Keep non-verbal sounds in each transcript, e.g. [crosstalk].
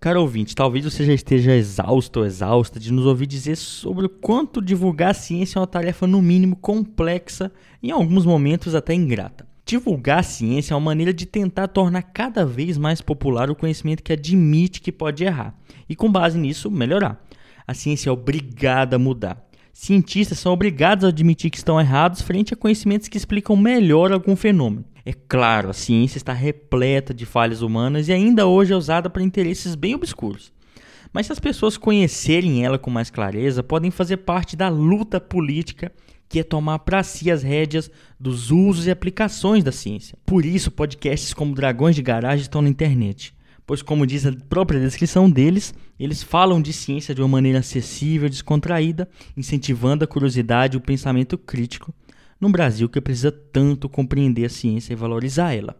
Caro ouvinte, talvez você já esteja exausto ou exausta de nos ouvir dizer sobre o quanto divulgar a ciência é uma tarefa, no mínimo, complexa e, em alguns momentos, até ingrata. Divulgar a ciência é uma maneira de tentar tornar cada vez mais popular o conhecimento que admite que pode errar e, com base nisso, melhorar. A ciência é obrigada a mudar. Cientistas são obrigados a admitir que estão errados frente a conhecimentos que explicam melhor algum fenômeno. É claro, a ciência está repleta de falhas humanas e ainda hoje é usada para interesses bem obscuros. Mas se as pessoas conhecerem ela com mais clareza, podem fazer parte da luta política que é tomar para si as rédeas dos usos e aplicações da ciência. Por isso, podcasts como Dragões de Garagem estão na internet, pois, como diz a própria descrição deles, eles falam de ciência de uma maneira acessível descontraída, incentivando a curiosidade e o pensamento crítico num Brasil que precisa tanto compreender a ciência e valorizar ela.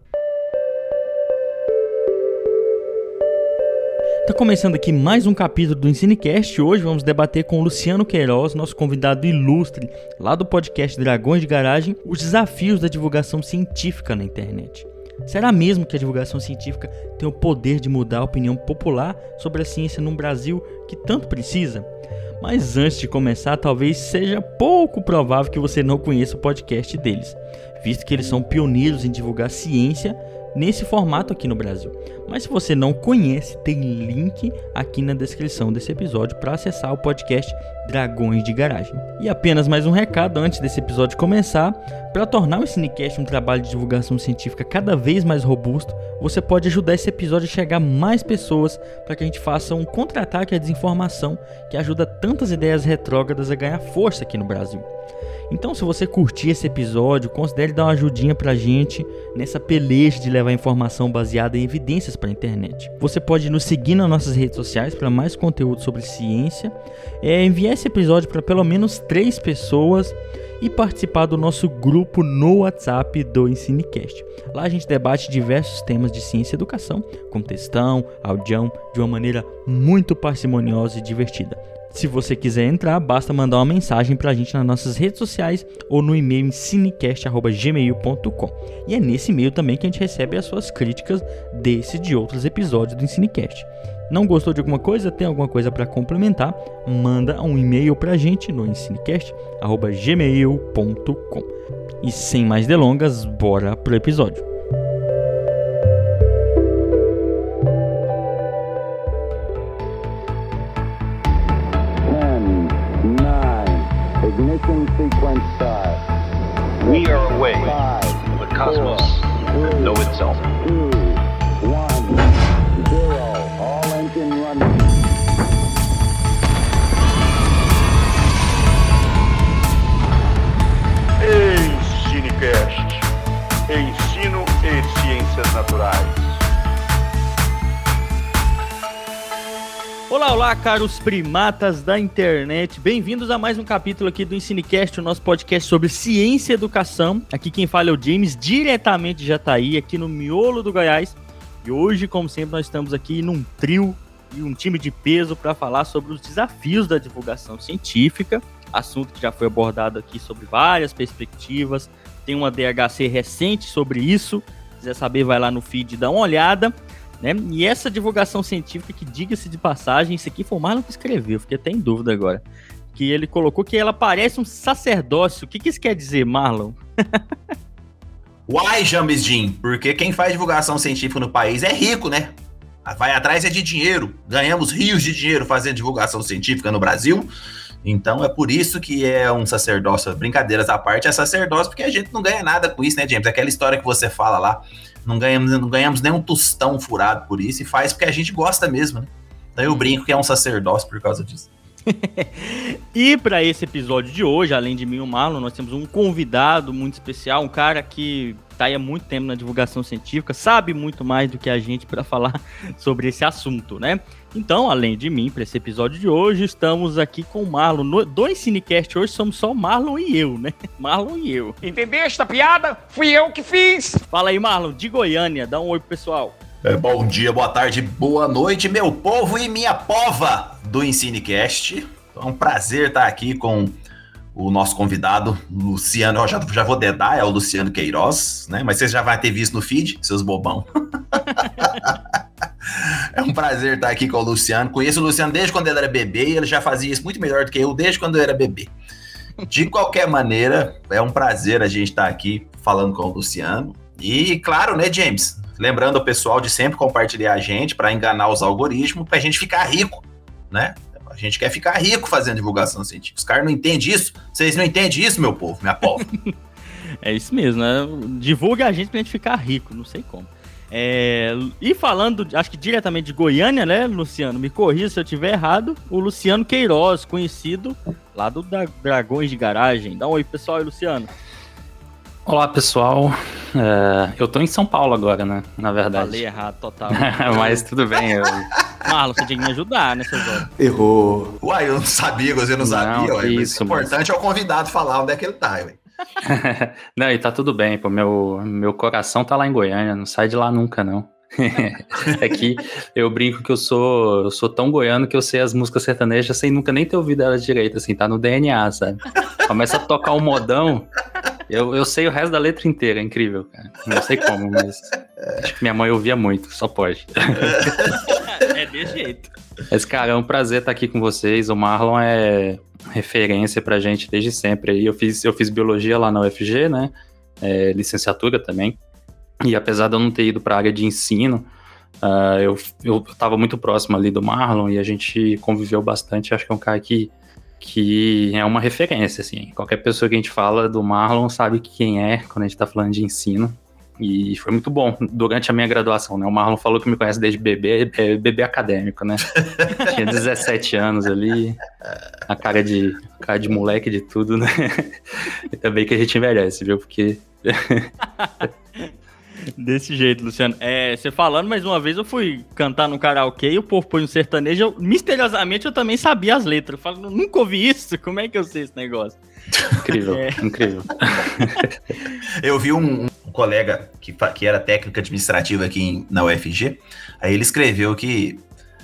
Está começando aqui mais um capítulo do Ensinecast. Hoje vamos debater com Luciano Queiroz, nosso convidado ilustre, lá do podcast Dragões de Garagem, os desafios da divulgação científica na internet. Será mesmo que a divulgação científica tem o poder de mudar a opinião popular sobre a ciência num Brasil que tanto precisa? Mas antes de começar, talvez seja pouco provável que você não conheça o podcast deles, visto que eles são pioneiros em divulgar ciência nesse formato aqui no Brasil. Mas se você não conhece, tem link aqui na descrição desse episódio para acessar o podcast Dragões de Garagem. E apenas mais um recado antes desse episódio começar: para tornar o Cinecast um trabalho de divulgação científica cada vez mais robusto, você pode ajudar esse episódio a chegar a mais pessoas para que a gente faça um contra-ataque à desinformação que ajuda tantas ideias retrógradas a ganhar força aqui no Brasil. Então, se você curtir esse episódio, considere dar uma ajudinha pra gente nessa peleja de levar informação baseada em evidências para a internet. Você pode nos seguir nas nossas redes sociais para mais conteúdo sobre ciência, é, enviar esse episódio para pelo menos três pessoas e participar do nosso grupo no WhatsApp do Ensinecast. Lá a gente debate diversos temas de ciência e educação, com textão, audião, de uma maneira muito parcimoniosa e divertida. Se você quiser entrar, basta mandar uma mensagem pra gente nas nossas redes sociais ou no e-mail cinecast.gmail.com. E é nesse e-mail também que a gente recebe as suas críticas desse e de outros episódios do Ensinecast. Não gostou de alguma coisa? Tem alguma coisa para complementar? Manda um e-mail pra gente no ensinecast.gmail.com. E sem mais delongas, bora pro episódio. Ignition sequence start. We are away from the cosmos that know itself. Ensino e ciências naturais. Olá, olá, caros primatas da internet. Bem-vindos a mais um capítulo aqui do Ensinecast, o nosso podcast sobre ciência e educação. Aqui quem fala é o James, diretamente de Jataí, aqui no miolo do Goiás. E hoje, como sempre, nós estamos aqui num trio e um time de peso para falar sobre os desafios da divulgação científica, assunto que já foi abordado aqui sobre várias perspectivas. Tem uma DHC recente sobre isso. Se quiser saber, vai lá no feed e dá uma olhada. Né? E essa divulgação científica, que diga-se de passagem, isso aqui foi o Marlon que escreveu, fiquei até em dúvida agora. Que ele colocou que ela parece um sacerdócio. O que, que isso quer dizer, Marlon? [laughs] Uai, James Jean, porque quem faz divulgação científica no país é rico, né? Vai atrás é de dinheiro. Ganhamos rios de dinheiro fazendo divulgação científica no Brasil. Então é por isso que é um sacerdócio. Brincadeiras à parte, é sacerdócio, porque a gente não ganha nada com isso, né, James? Aquela história que você fala lá. Não ganhamos, não ganhamos nem um tostão furado por isso e faz porque a gente gosta mesmo, né? Então eu brinco que é um sacerdócio por causa disso. [laughs] E para esse episódio de hoje, além de mim e o Marlon, nós temos um convidado muito especial, um cara que está aí há muito tempo na divulgação científica, sabe muito mais do que a gente para falar [laughs] sobre esse assunto, né? Então, além de mim, para esse episódio de hoje, estamos aqui com o Marlon. No, do Cinecast hoje somos só o Marlon e eu, né? [laughs] Marlon e eu. Entendeste a piada? Fui eu que fiz. Fala aí, Marlon, de Goiânia, dá um oi pro pessoal. É, bom dia, boa tarde, boa noite, meu povo e minha pova do Ensinecast. É um prazer estar aqui com o nosso convidado, Luciano. Eu já, já vou dedar, é o Luciano Queiroz, né? Mas vocês já vão ter visto no feed, seus bobão. [laughs] É um prazer estar aqui com o Luciano. Conheço o Luciano desde quando ele era bebê e ele já fazia isso muito melhor do que eu desde quando eu era bebê. De qualquer maneira, é um prazer a gente estar aqui falando com o Luciano. E claro, né, James? Lembrando o pessoal de sempre compartilhar a gente para enganar os algoritmos, para a gente ficar rico, né? A gente quer ficar rico fazendo divulgação científica. Os caras não entendem isso. Vocês não entendem isso, meu povo, minha povo. [laughs] É isso mesmo, né? Divulga a gente pra gente ficar rico, não sei como. É, e falando, acho que diretamente de Goiânia, né, Luciano? Me corrija se eu tiver errado. O Luciano Queiroz, conhecido lá do Dra- Dragões de Garagem. Dá um oi, pessoal, aí, Luciano. Olá, pessoal. É, eu tô em São Paulo agora, né? Na verdade. Falei errado, total. [laughs] Mas tudo bem. eu- Marlon, você tinha que me ajudar nessas horas. Errou. Uai, eu não sabia, você não, Não, sabia. Uai, mas isso, o importante é o convidado falar onde é que ele tá, ué. [laughs] não, e tá tudo bem, pô. Meu, meu coração tá lá em Goiânia, não sai de lá nunca, não. [laughs] é que eu brinco que eu sou, eu sou tão goiano que eu sei as músicas sertanejas sem nunca nem ter ouvido elas direito, assim, tá no DNA, sabe? Começa a tocar um modão, eu, eu sei o resto da letra inteira, é incrível, cara. Não sei como, mas acho que minha mãe ouvia muito, só pode. É desse jeito. Mas, cara, é um prazer estar aqui com vocês. O Marlon é referência pra gente desde sempre. aí. Eu fiz, eu fiz biologia lá na UFG, né? É, licenciatura também. E apesar de eu não ter ido para a área de ensino, ah, eu, eu tava muito próximo ali do Marlon e a gente conviveu bastante. Acho que é um cara que, que é uma referência, assim. Qualquer pessoa que a gente fala do Marlon sabe quem é quando a gente tá falando de ensino. E foi muito bom durante a minha graduação, né? O Marlon falou que me conhece desde bebê, é bebê acadêmico, né? [laughs] Tinha 17 anos ali, a cara de, cara de moleque de tudo, né? [laughs] E também que a gente envelhece, viu? Porque [laughs] Desse jeito, Luciano. É, você falando, mais uma vez eu fui cantar no karaokê e o povo põe um sertanejo. Eu, misteriosamente eu também sabia as letras. Eu falo, nunca ouvi isso, como é que eu sei esse negócio? incrível, É. incrível. [laughs] Eu vi um, um colega que, que era técnico administrativo aqui em- na UFG, aí ele escreveu que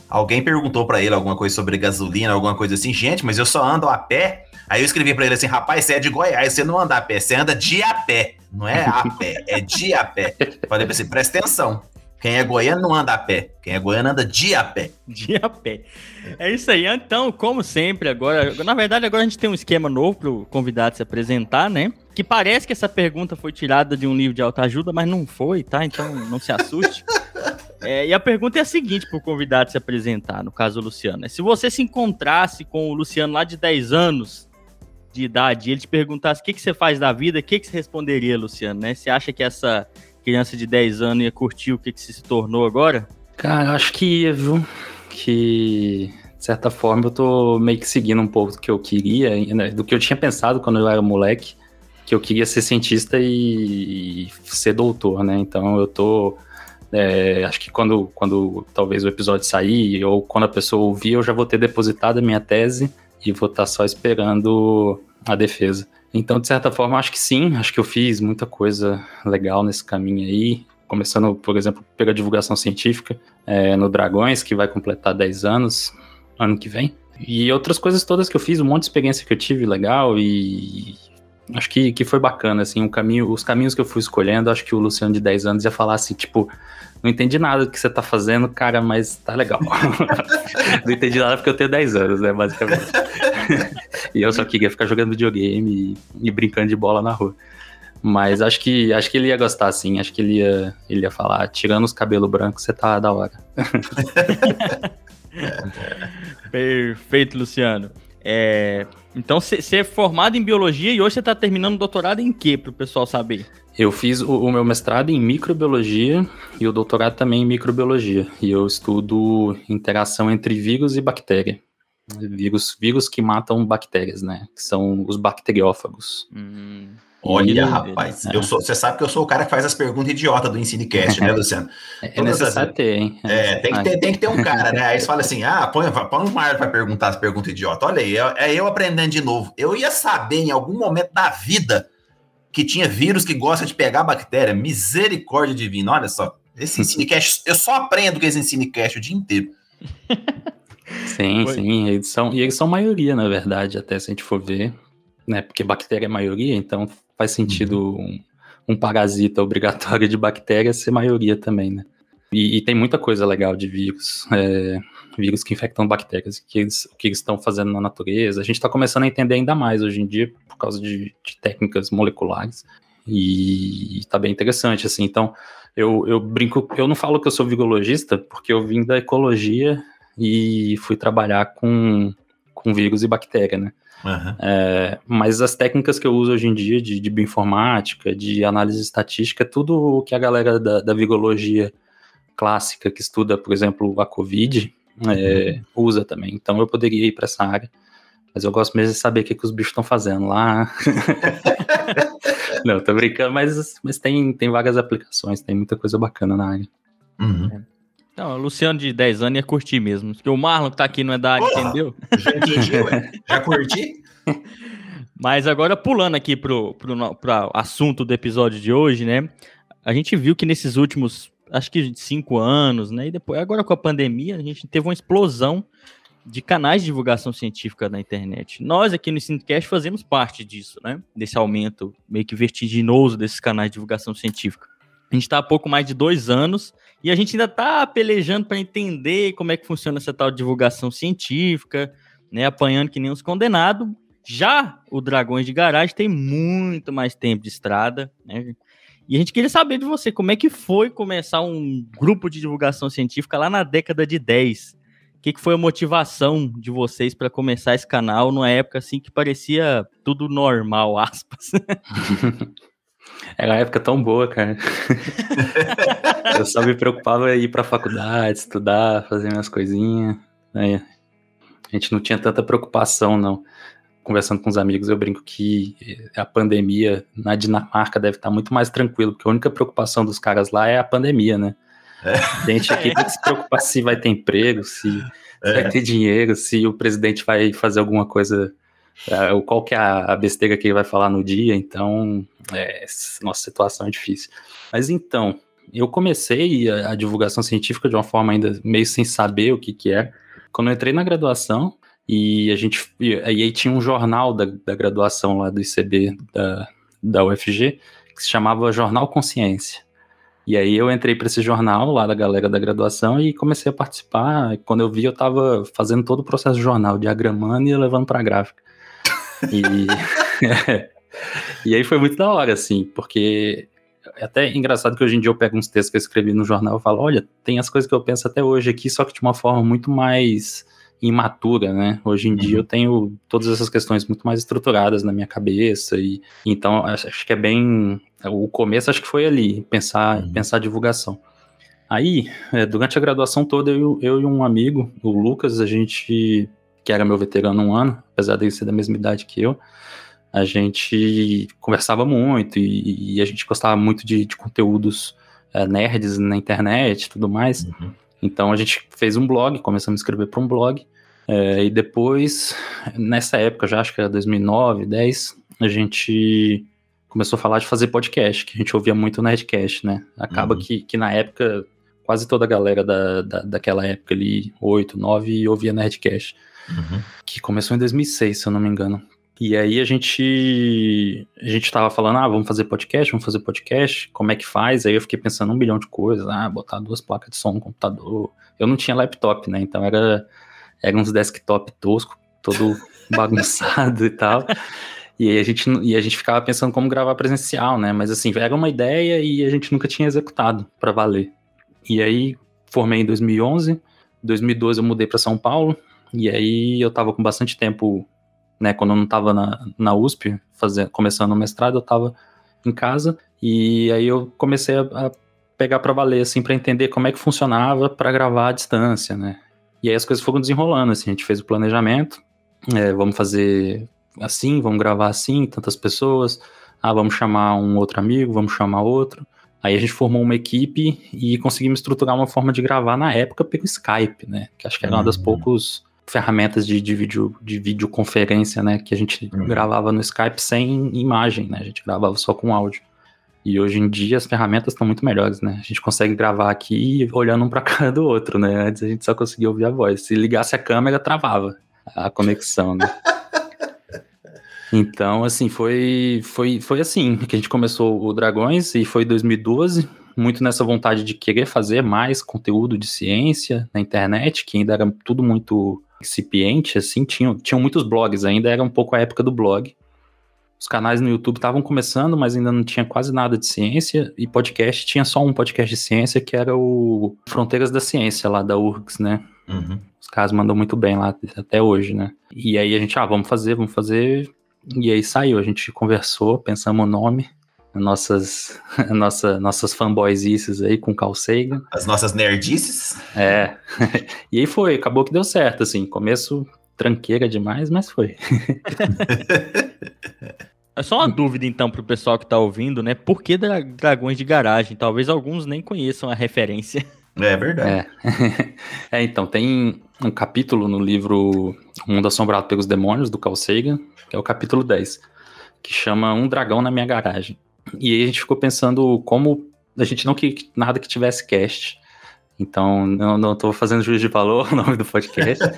alguém perguntou pra ele alguma coisa sobre gasolina, alguma coisa assim, gente, mas eu só ando a pé. Aí eu escrevi pra ele assim, rapaz, você é de Goiás, você não anda a pé, você anda de a pé, não é a pé, é de a pé. Falei pra você, presta atenção, quem é goiano não anda a pé, quem é goiano anda de a pé. De a pé. É isso aí. Então, como sempre, agora. Na verdade, agora a gente tem um esquema novo pro convidado se apresentar, né? Que parece que essa pergunta foi tirada de um livro de autoajuda, mas não foi, tá? Então não se assuste. [laughs] É, e a pergunta é a seguinte pro convidado se apresentar, no caso o Luciano. né? Se você se encontrasse com o Luciano lá de 10 anos de idade e ele te perguntasse o que, que você faz da vida, o que, que você responderia, Luciano, né? Você acha que essa criança de 10 anos ia curtir o que, que se tornou agora? Cara, eu acho que ia, viu? Que, de certa forma, eu tô meio que seguindo um pouco do que eu queria, né? do que eu tinha pensado quando eu era moleque, que eu queria ser cientista e, e ser doutor, né? Então eu tô. é, acho que quando, quando talvez o episódio sair, ou quando a pessoa ouvir, eu já vou ter depositado a minha tese e vou estar só esperando a defesa. Então, de certa forma, acho que sim, acho que eu fiz muita coisa legal nesse caminho aí. Começando, por exemplo, pela divulgação científica é, no Dragões, que vai completar 10 anos ano que vem. E outras coisas todas que eu fiz, um monte de experiência que eu tive legal e acho que, que foi bacana, assim, um caminho, os caminhos que eu fui escolhendo, acho que o Luciano de 10 anos ia falar assim, tipo, não entendi nada do que você tá fazendo, cara, mas tá legal. [laughs] não entendi nada porque eu tenho 10 anos, né, basicamente. [laughs] e eu só queria ficar jogando videogame e, e brincando de bola na rua. Mas acho que acho que ele ia gostar, sim. Acho que ele ia, ele ia falar, tirando os cabelos brancos, você tá da hora. [laughs] Perfeito, Luciano. É, então, você é formado em biologia e hoje você está terminando o doutorado em quê, para o pessoal saber? Eu fiz o, o, meu mestrado em microbiologia e o doutorado também em microbiologia. E eu estudo interação entre vírus e bactéria. Vírus, vírus que matam bactérias, né? Que são os bacteriófagos. Hum, Olha, E- rapaz, é. eu sou, você sabe que eu sou o cara que faz as perguntas idiota do Ensinecast, né, [laughs] Luciano? É, é necessário as- ter, hein? É, tem que, ter, tem que ter um cara, né? Aí você fala assim: ah, põe, põe um Mário pra perguntar as perguntas idiota. Olha aí, é, é eu aprendendo de novo. Eu ia saber em algum momento da vida que tinha vírus que gosta de pegar bactéria. Misericórdia divina, olha só. Esse Ensinecast, eu só aprendo com esse Ensinecast o dia inteiro. [laughs] Sim, Foi. sim. Eles são, e eles são maioria, na verdade, até se a gente for ver. Né? Porque bactéria é maioria, então faz sentido um, um parasita obrigatório de bactéria ser maioria também, né? E, e tem muita coisa legal de vírus. É, vírus que infectam bactérias, que eles, o que eles estão fazendo na natureza. A gente está começando a entender ainda mais hoje em dia, por causa de, de técnicas moleculares. E está bem interessante, assim. Então, eu, eu brinco, eu não falo que eu sou virologista, porque eu vim da ecologia e fui trabalhar com, com vírus e bactéria, né? Aham. É, mas as técnicas que eu uso hoje em dia de, de bioinformática, de análise estatística, é tudo o que a galera da, da virologia clássica, que estuda, por exemplo, a Covid, é, usa também. Então eu poderia ir para essa área. Mas eu gosto mesmo de saber o que, que os bichos estão fazendo lá. [laughs] Não, tô brincando, mas, mas tem, tem várias aplicações, tem muita coisa bacana na área. Uhum. Não, o Luciano de 10 anos ia curtir mesmo. Porque o Marlon que tá aqui não é da área, Porra! entendeu? Já entendi, ué. Já curti? [laughs] Mas agora pulando aqui pro, pro, pro assunto do episódio de hoje, né? A gente viu que nesses últimos, acho que cinco anos, né? E depois, agora com a pandemia, a gente teve uma explosão de canais de divulgação científica na internet. Nós aqui no Cinecast fazemos parte disso, né? Desse aumento meio que vertiginoso desses canais de divulgação científica. A gente está há pouco mais de dois anos e a gente ainda está pelejando para entender como é que funciona essa tal divulgação científica, né? Apanhando que nem uns condenados. Já o Dragões de Garagem tem muito mais tempo de estrada, né? E a gente queria saber de você, como é que foi começar um grupo de divulgação científica lá na década de 10? O que, que foi a motivação de vocês para começar esse canal numa época assim que parecia tudo normal, [laughs] aspas? [laughs] Era uma época tão boa, cara. [laughs] eu só me preocupava em ir pra faculdade, estudar, fazer minhas coisinhas. né? A gente não tinha tanta preocupação, não. Conversando com os amigos, eu brinco que a pandemia na Dinamarca deve estar muito mais tranquilo, porque a única preocupação dos caras lá é a pandemia, né? É. A gente aqui tem que se preocupar se vai ter emprego, se É. vai ter dinheiro, se o presidente vai fazer alguma coisa, é, qual que é a besteira que ele vai falar no dia, então, é, nossa situação é difícil. Mas então, eu comecei a, a divulgação científica de uma forma ainda meio sem saber o que que é. Quando eu entrei na graduação, e a gente, e aí tinha um jornal da, da graduação lá do ICB da, da UFG, que se chamava Jornal Consciência. E aí eu entrei para esse jornal lá da galera da graduação e comecei a participar. Quando eu vi, eu estava fazendo todo o processo do jornal, diagramando e levando para gráfica. E, [laughs] e aí foi muito da hora, assim, porque é até engraçado que hoje em dia eu pego uns textos que eu escrevi no jornal e falo, olha, tem as coisas que eu penso até hoje aqui, só que de uma forma muito mais imatura, né? Hoje em dia eu tenho todas essas questões muito mais estruturadas na minha cabeça e então acho que é bem o começo acho que foi ali pensar Uhum. pensar a divulgação. Aí é, durante a graduação toda eu, eu e um amigo, o Lucas, a gente que era meu veterano um ano, apesar dele ser da mesma idade que eu, a gente conversava muito e, e a gente gostava muito de, de conteúdos é, nerds na internet e tudo mais. Uhum. Então a gente fez um blog, começamos a escrever para um blog. é, e depois, nessa época, já acho que era 2009, 10, a gente começou a falar de fazer podcast, que a gente ouvia muito o Nerdcast, né? Acaba Uhum. que, que na época, quase toda a galera da, da, daquela época ali, 8, 9, ouvia Nerdcast, Uhum. que começou em 2006, se eu não me engano. E aí a gente a gente tava falando, ah, vamos fazer podcast, vamos fazer podcast, como é que faz? Aí eu fiquei pensando um bilhão de coisas, ah, botar duas placas de som no computador. Eu não tinha laptop, né? Então era, era uns desktop tosco, todo [laughs] bagunçado e tal. E aí a gente e a gente ficava pensando como gravar presencial, né? Mas assim, era uma ideia e a gente nunca tinha executado para valer. E aí formei em 2011, 2012 eu mudei para São Paulo, e aí eu tava com bastante tempo né, quando eu não estava na, na USP, fazendo, começando o mestrado, eu estava em casa, e aí eu comecei a, a pegar para valer, assim, para entender como é que funcionava para gravar à distância, né. E aí as coisas foram desenrolando, assim, a gente fez o planejamento, é, vamos fazer assim, vamos gravar assim, tantas pessoas, ah, vamos chamar um outro amigo, vamos chamar outro. Aí a gente formou uma equipe e conseguimos estruturar uma forma de gravar na época pelo Skype, né, que acho que era uma das Uhum. poucos ferramentas de, de, vídeo, de videoconferência, né? Que a gente Uhum. gravava no Skype sem imagem, né? A gente gravava só com áudio. E hoje em dia as ferramentas estão muito melhores, né? A gente consegue gravar aqui olhando um pra cara do outro, né? Antes a gente só conseguia ouvir a voz. Se ligasse a câmera, travava a conexão, né? [laughs] Então, assim, foi, foi, foi assim que a gente começou o Dragões e foi 2012. muito nessa vontade de querer fazer mais conteúdo de ciência na internet, que ainda era tudo muito incipiente, assim, tinham, tinham muitos blogs, ainda era um pouco a época do blog. Os canais no YouTube estavam começando, mas ainda não tinha quase nada de ciência, e podcast tinha só um podcast de ciência, que era o Fronteiras da Ciência, lá da URGS, né? Uhum. Os caras mandam muito bem lá até hoje, né? E aí a gente, ah, vamos fazer, vamos fazer. E aí saiu, a gente conversou, pensamos o nome, nossas, [laughs] nossa, nossas fanboysices aí com Carl Sagan. As nossas nerdices. É. [laughs] e aí foi, acabou que deu certo, assim. Começo tranqueira demais, mas foi. [laughs] É só uma dúvida, então, pro pessoal que tá ouvindo, né? Por que dra- dragões de garagem? Talvez alguns nem conheçam a referência. É verdade. É. é, então, tem um capítulo no livro O Mundo Assombrado pelos Demônios, do Carl Sagan, que é o capítulo 10, que chama Um Dragão na Minha Garagem. E aí a gente ficou pensando como a gente não queria que- nada que tivesse cast. Então, não, não tô fazendo juízo de valor [laughs] o nome do podcast. [laughs]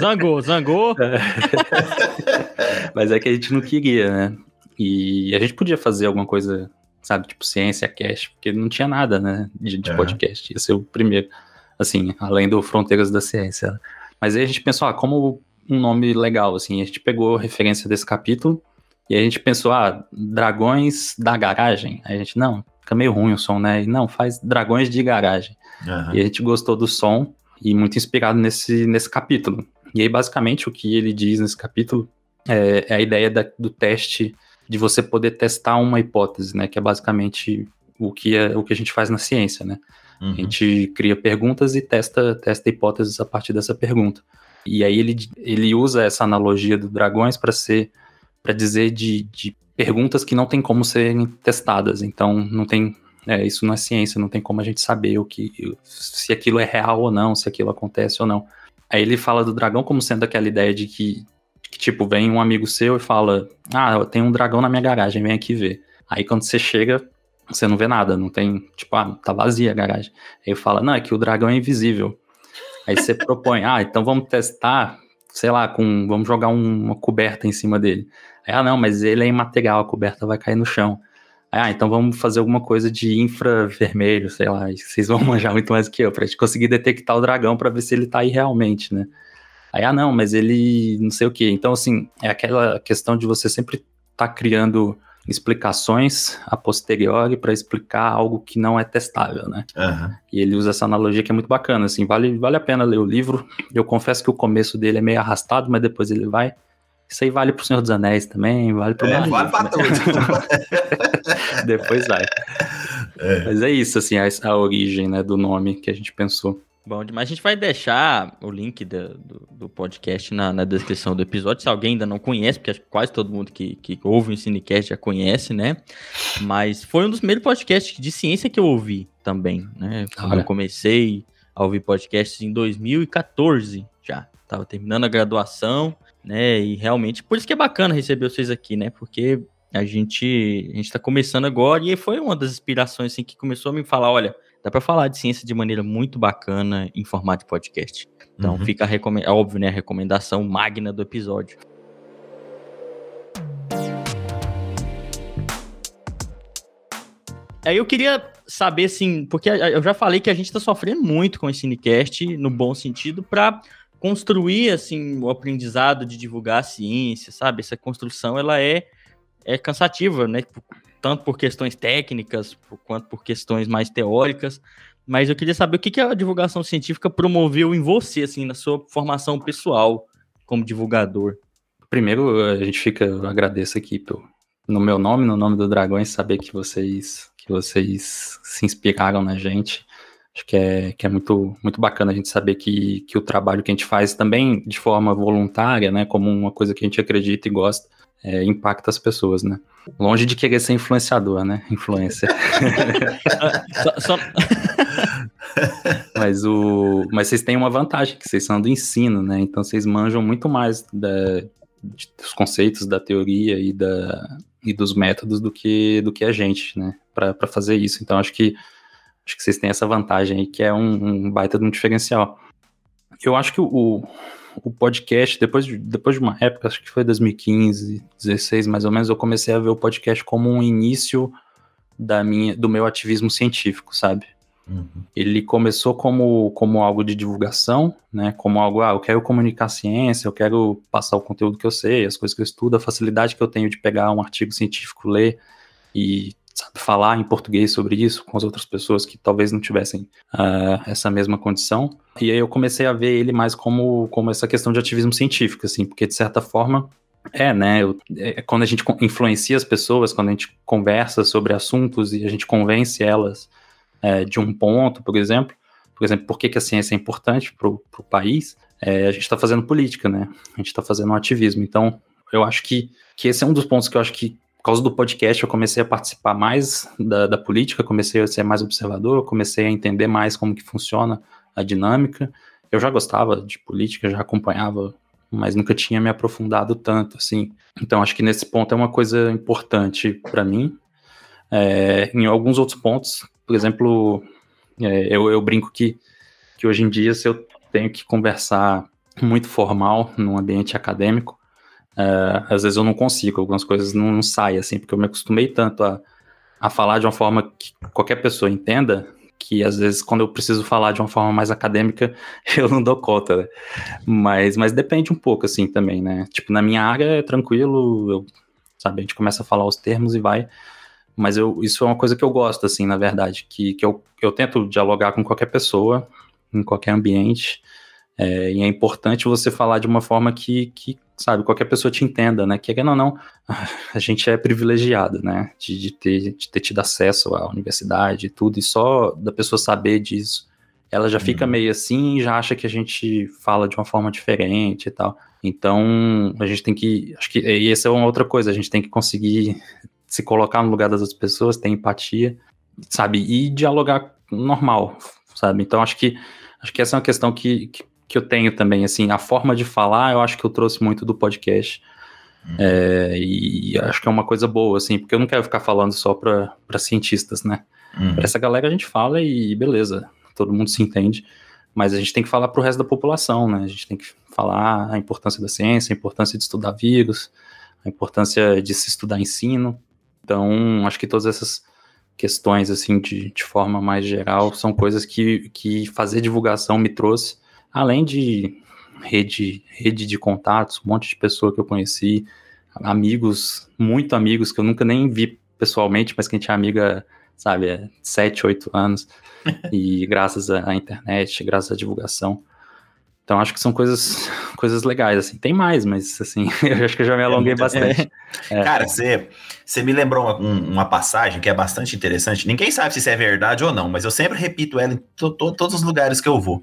Zangou, zangou. [laughs] Mas é que a gente não queria, né? E a gente podia fazer alguma coisa, sabe, tipo ciência cast, porque não tinha nada, né, de, de É. podcast. Ia ser o primeiro, assim, além do Fronteiras da Ciência. Mas aí a gente pensou, ah, como um nome legal, assim, a gente pegou referência desse capítulo e a gente pensou, ah, dragões da garagem. Aí a gente, não, fica meio ruim o som, né? E não, faz dragões de garagem. Aham. E a gente gostou do som e muito inspirado nesse, nesse capítulo. E aí, basicamente, o que ele diz nesse capítulo é, é a ideia da- do teste de você poder testar uma hipótese, né? Que é basicamente o que, é, o que a gente faz na ciência, né? A Uhum. gente cria perguntas e testa, testa hipóteses a partir dessa pergunta. E aí ele, ele usa essa analogia do dragões para ser para dizer de, de perguntas que não tem como serem testadas. Então não tem é, isso não é ciência, não tem como a gente saber o que se aquilo é real ou não, se aquilo acontece ou não. Aí ele fala do dragão como sendo aquela ideia de que, que, tipo vem um amigo seu e fala: "Ah, eu tenho um dragão na minha garagem, vem aqui ver". Aí quando você chega, você não vê nada, não tem, tipo, ah, tá vazia a garagem. Aí fala, não, é que o dragão é invisível. Aí você propõe, ah, então vamos testar, sei lá, com, vamos jogar um- uma coberta em cima dele. Aí, ah, não, mas ele é imaterial, a coberta vai cair no chão. Aí, ah, então vamos fazer alguma coisa de infravermelho, sei lá, vocês vão [laughs] manjar muito mais que eu, pra gente conseguir detectar o dragão pra ver se ele tá aí realmente, né? Aí, ah, não, mas ele não sei o que. Então, assim, é aquela questão de você sempre tá criando explicações a posteriori para explicar algo que não é testável, né? Aham. E ele usa essa analogia que é muito bacana, assim, vale, vale a pena ler o livro. Eu confesso que o começo dele é meio arrastado, mas depois ele vai. Isso aí vale pro Senhor dos Anéis também, vale pro É, vale pra tudo. [laughs] Depois vai. É. Mas é isso, assim, a, a origem, né, do nome que a gente pensou. Bom demais. A gente vai deixar o link da- do, do podcast na, na descrição do episódio. Se alguém ainda não conhece, porque acho que quase todo mundo que, que ouve o Cinecast já conhece, né? Mas foi um dos primeiros podcasts de ciência que eu ouvi também, né? Quando Olha. eu comecei a ouvir podcasts em 2014 já. Tava terminando a graduação, né? E realmente, por isso que é bacana receber vocês aqui, né? Porque a gente, a gente tá começando agora e foi uma das inspirações assim, que começou a me falar, olha, dá para falar de ciência de maneira muito bacana em formato de podcast. Então Uhum. fica a é óbvio, né, a recomendação magna do episódio. Aí eu queria saber, assim, porque eu já falei que a gente tá sofrendo muito com esse Cinecast, no bom sentido, para construir, assim, o aprendizado de divulgar a ciência, sabe? Essa construção, ela é, é cansativa, né? Tanto por questões técnicas, quanto por questões mais teóricas. Mas eu queria saber o que, que a divulgação científica promoveu em você, assim, na sua formação pessoal como divulgador. Primeiro, a gente fica, eu agradeço aqui pelo- no meu nome, no nome do Dragões, saber que vocês que vocês se inspiraram na gente. Acho que é, que é muito, muito bacana a gente saber que, que o trabalho que a gente faz também de forma voluntária, né, como uma coisa que a gente acredita e gosta, é, impacta as pessoas, né? Longe de querer ser influenciador, né? Influencer. [laughs] Só- só- Mas, o, mas vocês têm uma vantagem, que vocês são do ensino, né? Então vocês manjam muito mais da- dos conceitos da teoria e, da, e dos métodos do que, do que a gente, né? Para fazer isso. Então acho que, acho que vocês têm essa vantagem aí, que é um, um baita de um diferencial. Eu acho que o, o podcast, depois de, depois de uma época, acho que foi 2015, 16 mais ou menos, eu comecei a ver o podcast como um início da minha, do meu ativismo científico, sabe? Uhum. Ele começou como, como algo de divulgação, né? Como algo, ah, eu quero comunicar ciência, eu quero passar o conteúdo que eu sei, as coisas que eu estudo, a facilidade que eu tenho de pegar um artigo científico, ler e sabe, falar em português sobre isso com as outras pessoas que talvez não tivessem uh, essa mesma condição. E aí eu comecei a ver ele mais como, como essa questão de ativismo científico, assim, porque de certa forma é, né? Eu, é, quando a gente influencia as pessoas, quando a gente conversa sobre assuntos e a gente convence elas é, de um ponto, por exemplo, por exemplo, por que, que a ciência é importante para o país, é, a gente está fazendo política, né? A gente está fazendo um ativismo. Então, eu acho que, que esse é um dos pontos que eu acho que, por causa do podcast, eu comecei a participar mais da, da política, comecei a ser mais observador, comecei a entender mais como que funciona a dinâmica. Eu já gostava de política, já acompanhava, mas nunca tinha me aprofundado tanto, assim. Então, acho que nesse ponto é uma coisa importante para mim. É, em alguns outros pontos, por exemplo, é, eu, eu brinco que, que hoje em dia, se eu tenho que conversar muito formal num ambiente acadêmico, é, às vezes eu não consigo, algumas coisas não, não saem assim, porque eu me acostumei tanto a, a falar de uma forma que qualquer pessoa entenda, que às vezes quando eu preciso falar de uma forma mais acadêmica, [laughs] eu não dou conta, né? Mas, mas depende um pouco, assim, também, né? Tipo, na minha área é tranquilo, eu, sabe, a gente começa a falar os termos e vai, mas eu, isso é uma coisa que eu gosto, assim, na verdade, que, que eu, eu tento dialogar com qualquer pessoa, em qualquer ambiente, é, e é importante você falar de uma forma que, que, sabe, qualquer pessoa te entenda, né? Que, não, não, [laughs] a gente é privilegiado, né? De, de, ter, de ter tido acesso à universidade e tudo, e só da pessoa saber disso, ela já fica uhum. meio assim e já acha que a gente fala de uma forma diferente e tal. Então, a gente tem que, acho que, e essa é uma outra coisa, a gente tem que conseguir se colocar no lugar das outras pessoas, ter empatia, sabe? E dialogar normal, sabe? Então acho que acho que essa é uma questão que, que, que eu tenho também, assim, a forma de falar, eu acho que eu trouxe muito do podcast. Uhum. É, e acho que é uma coisa boa, assim, porque eu não quero ficar falando só para cientistas, né? Uhum. Para essa galera a gente fala e beleza, todo mundo se entende, mas a gente tem que falar para o resto da população, né? A gente tem que falar a importância da ciência, a importância de estudar vírus, a importância de se estudar ensino, então, acho que todas essas questões, assim, de, de forma mais geral, são coisas que, que fazer divulgação me trouxe, além de rede, rede de contatos, um monte de pessoa que eu conheci, amigos, muito amigos que eu nunca nem vi pessoalmente, mas que a gente é amiga, sabe, há sete, oito anos, [laughs] e graças à internet, graças à divulgação, então acho que são coisas, coisas legais, assim. Tem mais, mas assim, [laughs] eu acho que eu já me alonguei é, bastante. [laughs] É. Cara, você, você me lembrou uma, uma, passagem que é bastante interessante. Ninguém sabe se isso é verdade ou não, mas eu sempre repito ela em to, to, todos os lugares que eu vou.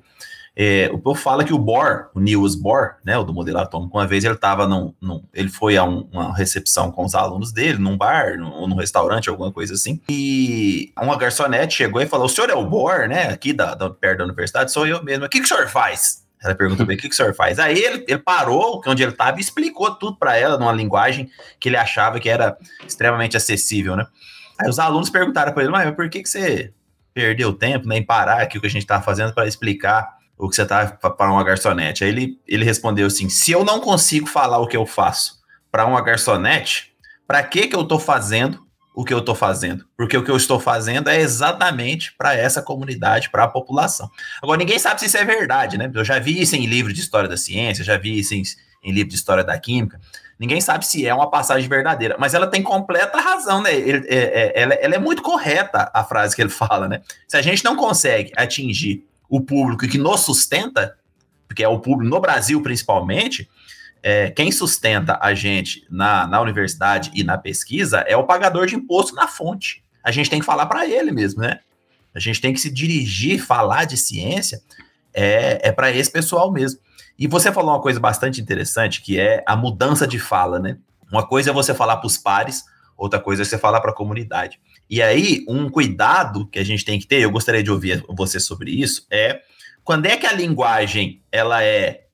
É, o povo fala que o Bohr, o Niels Bohr, né, o do modelo atômico, uma vez ele estava num, num, ele foi a um, uma recepção com os alunos dele, num bar, ou num restaurante, alguma coisa assim, e uma garçonete chegou e falou, o senhor é o Bohr, né, aqui da, da perto da universidade, sou eu mesmo, o que, que o senhor faz? Ela perguntou bem, o que, que o senhor faz? Aí ele, ele parou onde ele estava e explicou tudo para ela numa linguagem que ele achava que era extremamente acessível, né? Aí os alunos perguntaram para ele, mas por que, que você perdeu tempo né, em parar aqui o que a gente está fazendo para explicar o que você está para uma garçonete? Aí ele, ele respondeu assim: se eu não consigo falar o que eu faço para uma garçonete, para que, que eu estou fazendo o que eu estou fazendo, porque o que eu estou fazendo é exatamente para essa comunidade, para a população. Agora, ninguém sabe se isso é verdade, né? Eu já vi isso em livro de história da ciência, já vi isso em, em livro de história da química. Ninguém sabe se é uma passagem verdadeira, mas ela tem completa razão, né? Ele, é, é, ela, ela é muito correta, a frase que ele [laughs] fala, né? Se a gente não consegue atingir o público que nos sustenta, porque é o público no Brasil principalmente, é, quem sustenta a gente na, na universidade e na pesquisa é o pagador de imposto na fonte. A gente tem que falar para ele mesmo, né? A gente tem que se dirigir, falar de ciência, é, é para esse pessoal mesmo. E você falou uma coisa bastante interessante, que é a mudança de fala, né? Uma coisa é você falar para os pares, outra coisa é você falar para a comunidade. E aí, um cuidado que a gente tem que ter, eu gostaria de ouvir você sobre isso, é quando é que a linguagem ela é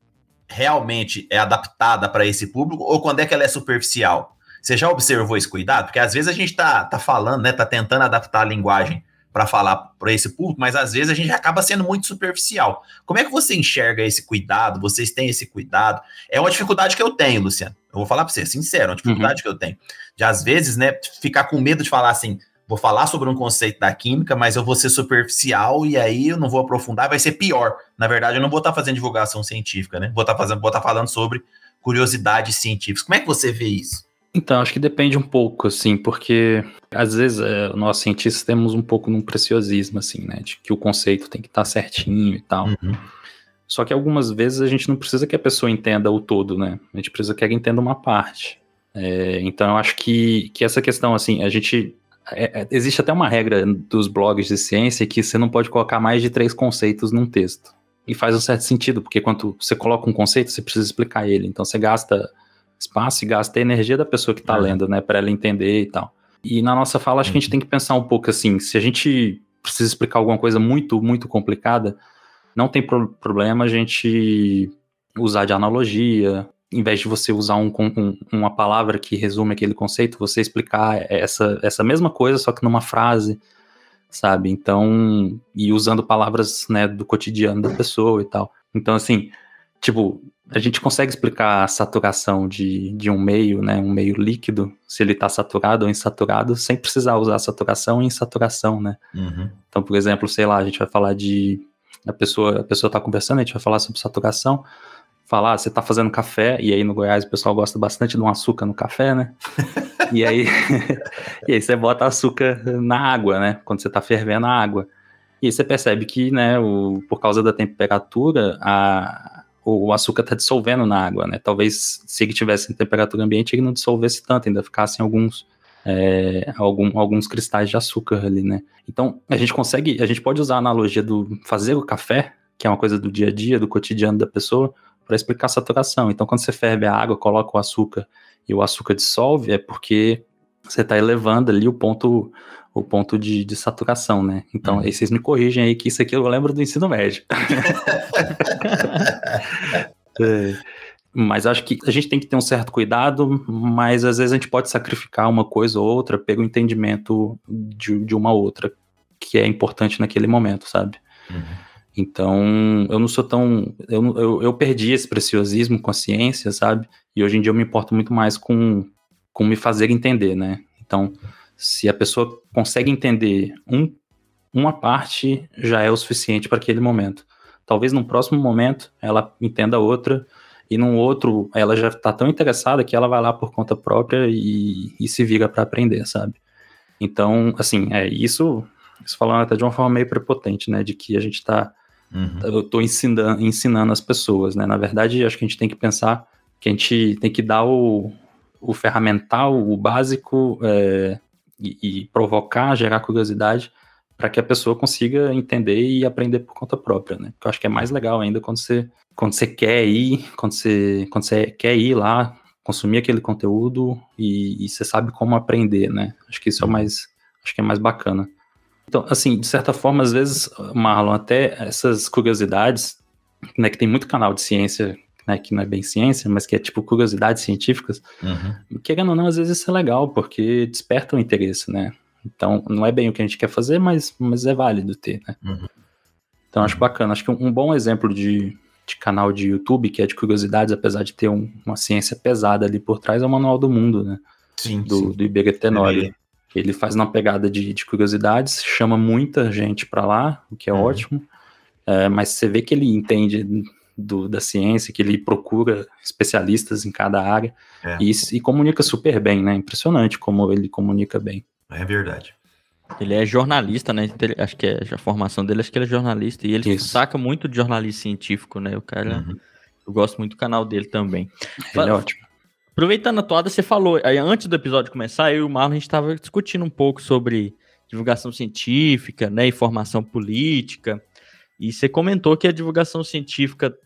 realmente é adaptada para esse público ou quando é que ela é superficial? Você já observou esse cuidado? Porque às vezes a gente está tá falando, né, tá tentando adaptar a linguagem para falar para esse público, mas às vezes a gente acaba sendo muito superficial. Como é que você enxerga esse cuidado? Vocês têm esse cuidado? É uma dificuldade que eu tenho, Luciano. Eu vou falar para você, sincero, é uma dificuldade uhum. que eu tenho. De às vezes, né, ficar com medo de falar assim, vou falar sobre um conceito da química, mas eu vou ser superficial e aí eu não vou aprofundar, vai ser pior. Na verdade, eu não vou estar tá fazendo divulgação científica, né? Vou estar tá fazendo, vou estar tá falando sobre curiosidades científicas. Como é que você vê isso? Então, acho que depende um pouco, assim, porque às vezes é, nós cientistas temos um pouco num preciosismo, assim, né? De que o conceito tem que estar tá certinho e tal. Uhum. Só que algumas vezes a gente não precisa que a pessoa entenda o todo, né? A gente precisa que ela entenda uma parte. É, então, eu acho que, que essa questão, assim, a gente é, é, existe até uma regra dos blogs de ciência que você não pode colocar mais de três conceitos num texto. E faz um certo sentido, porque quando você coloca um conceito, você precisa explicar ele. Então você gasta espaço e gasta a energia da pessoa que está uhum. lendo, né, para ela entender e tal. E na nossa fala, acho uhum. que a gente uhum. tem que pensar um pouco assim: se a gente precisa explicar alguma coisa muito, muito complicada, não tem pro problema a gente usar de analogia, em vez de você usar um, um, uma palavra que resume aquele conceito, você explicar essa, essa mesma coisa, só que numa frase, sabe? Então, e usando palavras né, do cotidiano da pessoa e tal. Então, assim, tipo, a gente consegue explicar a saturação de, de um meio, né, um meio líquido, se ele está saturado ou insaturado, sem precisar usar saturação e insaturação, né? Uhum. Então, por exemplo, sei lá, a gente vai falar de a pessoa a pessoa está conversando, a gente vai falar sobre saturação, falar, ah, você tá fazendo café, e aí no Goiás o pessoal gosta bastante de um açúcar no café, né? e aí, [laughs] e aí você bota açúcar na água, né? Quando você tá fervendo a água. E aí você percebe que, né, o, por causa da temperatura, a, o, açúcar tá dissolvendo na água, né? Talvez se ele tivesse em temperatura ambiente, ele não dissolvesse tanto, ainda ficassem alguns é, algum, alguns cristais de açúcar ali, né? Então, a gente consegue, a gente pode usar a analogia do fazer o café, que é uma coisa do dia a dia, do cotidiano da pessoa, para explicar a saturação. Então, quando você ferve a água, coloca o açúcar e o açúcar dissolve, é porque você está elevando ali o ponto o ponto de, de saturação, né? Então, uhum. aí vocês me corrigem aí que isso aqui eu lembro do ensino médio. [laughs] é, mas acho que a gente tem que ter um certo cuidado, mas às vezes a gente pode sacrificar uma coisa ou outra pelo entendimento de, de uma outra, que é importante naquele momento, sabe? Uhum. Então, eu não sou tão. Eu, eu, eu, perdi esse preciosismo com a ciência, sabe? E hoje em dia eu me importo muito mais com, com me fazer entender, né? Então, se a pessoa consegue entender um, uma parte, já é o suficiente para aquele momento. Talvez num próximo momento ela entenda outra, e num outro ela já está tão interessada que ela vai lá por conta própria e, e se vira para aprender, sabe? Então, assim, é isso. Isso falando até de uma forma meio prepotente, né? De que a gente está Uhum. Eu estou ensinando, ensinando as pessoas, né? Na verdade, acho que a gente tem que pensar que a gente tem que dar o, o ferramental, o básico é, e, e, provocar, gerar curiosidade para que a pessoa consiga entender e aprender por conta própria, né? Porque eu acho que é mais legal ainda quando você, quando você quer ir, quando você, quando você quer ir lá, consumir aquele conteúdo e, e você sabe como aprender, né? Acho que isso é mais, acho que é mais bacana. Então, assim, de certa forma, às vezes, Marlon, até essas curiosidades, né, que tem muito canal de ciência, né, que não é bem ciência, mas que é tipo curiosidades científicas, uhum. querendo ou não, às vezes isso é legal, porque desperta o interesse, né? Então, não é bem o que a gente quer fazer, mas, mas é válido ter, né? Uhum. Então, acho uhum. bacana. Acho que um, um bom exemplo de, de canal de YouTube, que é de curiosidades, apesar de ter um, uma ciência pesada ali por trás, é o Manual do Mundo, né? Sim, do, sim. do Iberê Tenório. Ele faz uma pegada de, de curiosidades, chama muita gente para lá, o que é uhum. ótimo, é, mas você vê que ele entende do, da ciência, que ele procura especialistas em cada área é. e, e, comunica super bem, né? Impressionante como ele comunica bem. É verdade. Ele é jornalista, né? Acho que é a formação dele, acho que ele é jornalista. E ele Isso. saca muito de jornalismo científico, né? O cara. Uhum. Eu gosto muito do canal dele também. Ele é ótimo. Aproveitando a toada, você falou, aí antes do episódio começar, eu e o Marlon, a gente estava discutindo um pouco sobre divulgação científica, né, informação política, e você comentou que a divulgação científica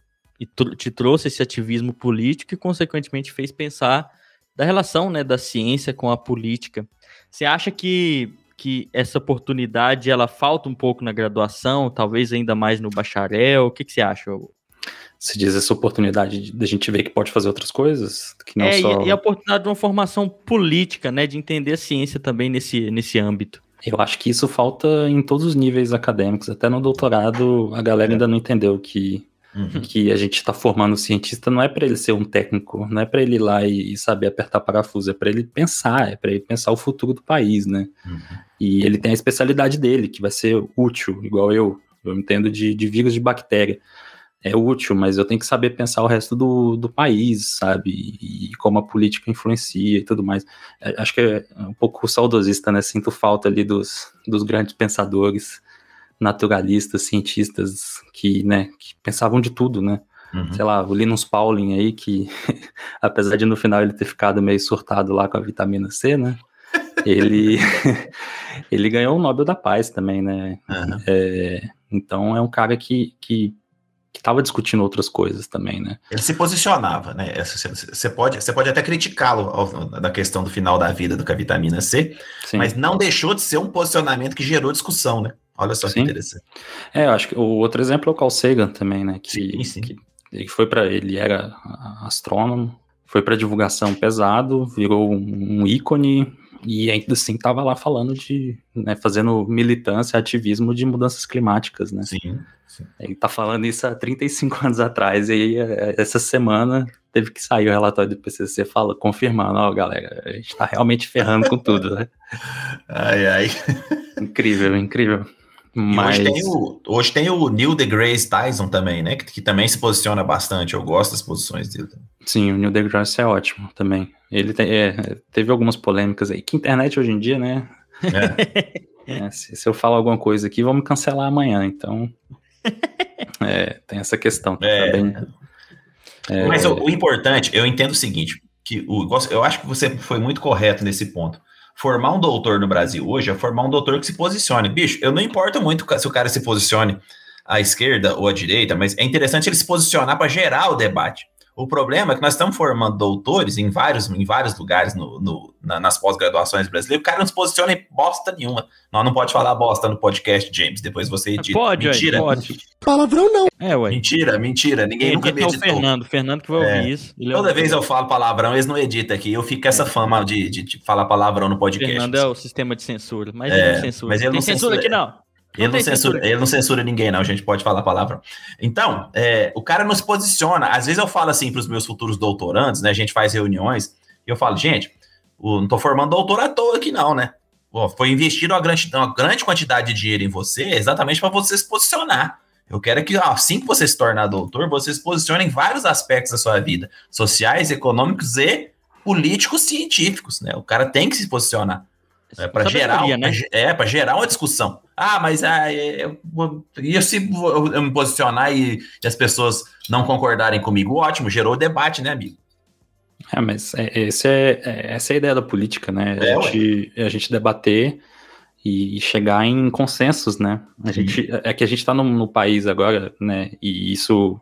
te trouxe esse ativismo político e, consequentemente, fez pensar da relação né, da ciência com a política. Você acha que, que essa oportunidade ela falta um pouco na graduação, talvez ainda mais no bacharel? O que, que você acha, se diz essa oportunidade de a gente ver que pode fazer outras coisas, que não é, só... e, a oportunidade de uma formação política, né, de entender a ciência também nesse, nesse âmbito. Eu acho que isso falta em todos os níveis acadêmicos, até no doutorado a galera ainda não entendeu que, Uhum. que a gente está formando um cientista não é para ele ser um técnico, não é para ele ir lá e, e saber apertar parafuso, é para ele pensar, é para ele pensar o futuro do país, né? Uhum. E ele tem a especialidade dele, que vai ser útil, igual eu. Eu entendo de, de vírus de bactéria. É útil, mas eu tenho que saber pensar o resto do, do país, sabe? E, como a política influencia e tudo mais. É, acho que é um pouco saudosista, né? Sinto falta ali dos, dos grandes pensadores, naturalistas, cientistas que, né, que pensavam de tudo, né? Uhum. Sei lá, o Linus Pauling aí, que [laughs] apesar de no final ele ter ficado meio surtado lá com a vitamina C, né? Ele, [laughs] ele ganhou o Nobel da Paz também, né? Uhum. É, então é um cara que, que, que tava discutindo outras coisas também, né? Ele se posicionava, né? Você pode, você pode até criticá-lo na questão do final da vida do com a vitamina C, Sim. mas não deixou de ser um posicionamento que gerou discussão, né? Olha só que Sim. interessante. É, eu acho que o outro exemplo é o Carl Sagan também, né? Que, Sim, sim. que ele foi para ele era astrônomo, foi para divulgação pesado, virou um ícone e ainda assim tava lá falando de, né, fazendo militância, ativismo de mudanças climáticas, né? Sim. sim. Ele tá falando isso há 35 anos atrás, e aí é, essa semana teve que sair o relatório do PCC fala, confirmando, ó, galera, a gente tá realmente ferrando com tudo, né? [laughs] Ai, ai. Incrível, incrível. Mas, hoje, tem o, hoje tem o Neil deGrasse Tyson também, né? Que, que também se posiciona bastante. Eu gosto das posições dele. sim, o Neil deGrasse é ótimo também. Ele tem- é, teve algumas polêmicas aí, que internet hoje em dia, né? É. [laughs] É, se, se eu falar alguma coisa aqui, me cancelar amanhã, então... [laughs] é, tem essa questão. que É. tá bem- é, Mas o, o importante, eu entendo o seguinte, que o, eu acho que você foi muito correto nesse ponto. Formar um doutor no Brasil hoje é formar um doutor que se posicione. Bicho, eu não importo muito se o cara se posicione à esquerda ou à direita, mas é interessante ele se posicionar para gerar o debate. O problema é que nós estamos formando doutores em vários, em vários lugares no, no- na- nas pós-graduações brasileiras. O cara não se posiciona em bosta nenhuma. Nós não pode falar bosta no podcast, James. Depois você edita. Pode, ué, mentira. pode. Palavrão não. É, ué. Mentira, mentira. Ninguém Quem nunca me edita é o editou. Fernando. O Fernando que vai É. ouvir isso. Ele é Toda vez eu falo palavrão, eles não editam aqui. Eu fico com essa fama de, de, de falar palavrão no O podcast. Fernando é o sistema de censura. Mas É, ele não censura. mas ele Tem não censura censura. aqui, não. Ele não, censura, ele não censura ninguém, não. A gente pode falar palavrão. Então, é, o cara não se posiciona. Às vezes eu falo assim para os meus futuros doutorandos, né? A gente faz reuniões e eu falo, gente, o- não tô formando doutor à toa aqui, não, né? Pô, foi investido uma grande, uma grande quantidade de dinheiro em você exatamente para você se posicionar. Eu quero que assim que você se tornar doutor, você se posicione em vários aspectos da sua vida, sociais, econômicos e políticos científicos, né? O cara tem que se posicionar. É para gerar, né? é para gerar uma discussão. Ah, mas ah, eu, vou- e se eu eu me posicionar e, e as pessoas não concordarem comigo? Ótimo, gerou debate, né, amigo? É, mas é, esse é, é- essa é a ideia da política, né? A, É, gente, a gente debater e chegar em consensos, né? A Sim. gente, é que a gente está no, no país agora, né? E isso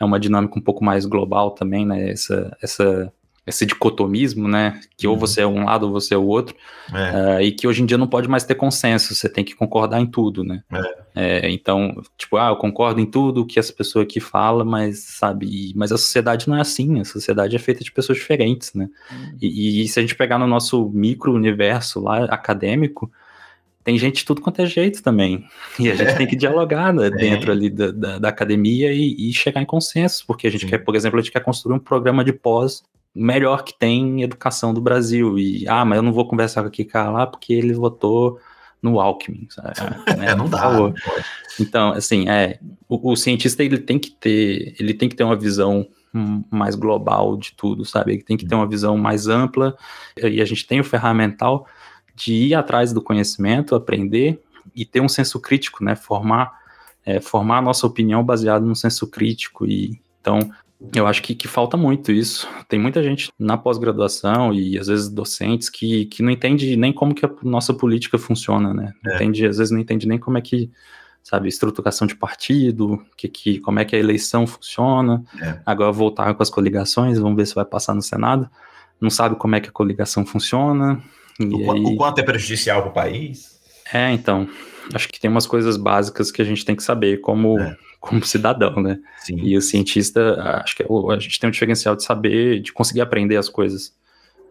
é uma dinâmica um pouco mais global também, né? Essa, essa, esse dicotomismo, né? Que ou Uhum. você é um lado ou você é o outro, É, ah, e que hoje em dia não pode mais ter consenso, você tem que concordar em tudo, né? É, então, tipo, ah, eu concordo em tudo que essa pessoa aqui fala, mas, sabe, mas a sociedade não é assim, a sociedade é feita de pessoas diferentes, né? E, e se a gente pegar no nosso micro-universo lá, acadêmico, tem gente de tudo quanto é jeito também. E a gente tem que dialogar né, dentro ali da, da, da academia e, e chegar em consenso, porque a gente Sim. quer, por exemplo, a gente quer construir um programa de pós melhor que tem em educação do Brasil. E, ah, mas eu não vou conversar com aquele cara lá porque ele votou no Alckmin. sabe? [laughs] Né? é, não dá. não pode. Então, assim, é, o, o cientista ele tem que ter, ele tem que ter uma visão mais global de tudo, sabe? Ele tem que ter uma visão mais ampla e a gente tem o ferramental de ir atrás do conhecimento, aprender e ter um senso crítico, né? Formar, é, formar a nossa opinião baseado no senso crítico e então eu acho que, que falta muito isso. Tem muita gente na pós-graduação e às vezes docentes que, que não entende nem como que a nossa política funciona, né? É. entende, às vezes não entende nem como é que, sabe, estruturação de partido, que, que, como é que a eleição funciona. É. Agora voltar com as coligações, vamos ver se vai passar no Senado. Não sabe como é que a coligação funciona. O, aí- o quanto é prejudicial para o país? é, então, acho que tem umas coisas básicas que a gente tem que saber como, É. como cidadão, né? Sim. E o cientista, acho que é a gente tem um diferencial de saber, de conseguir aprender as coisas,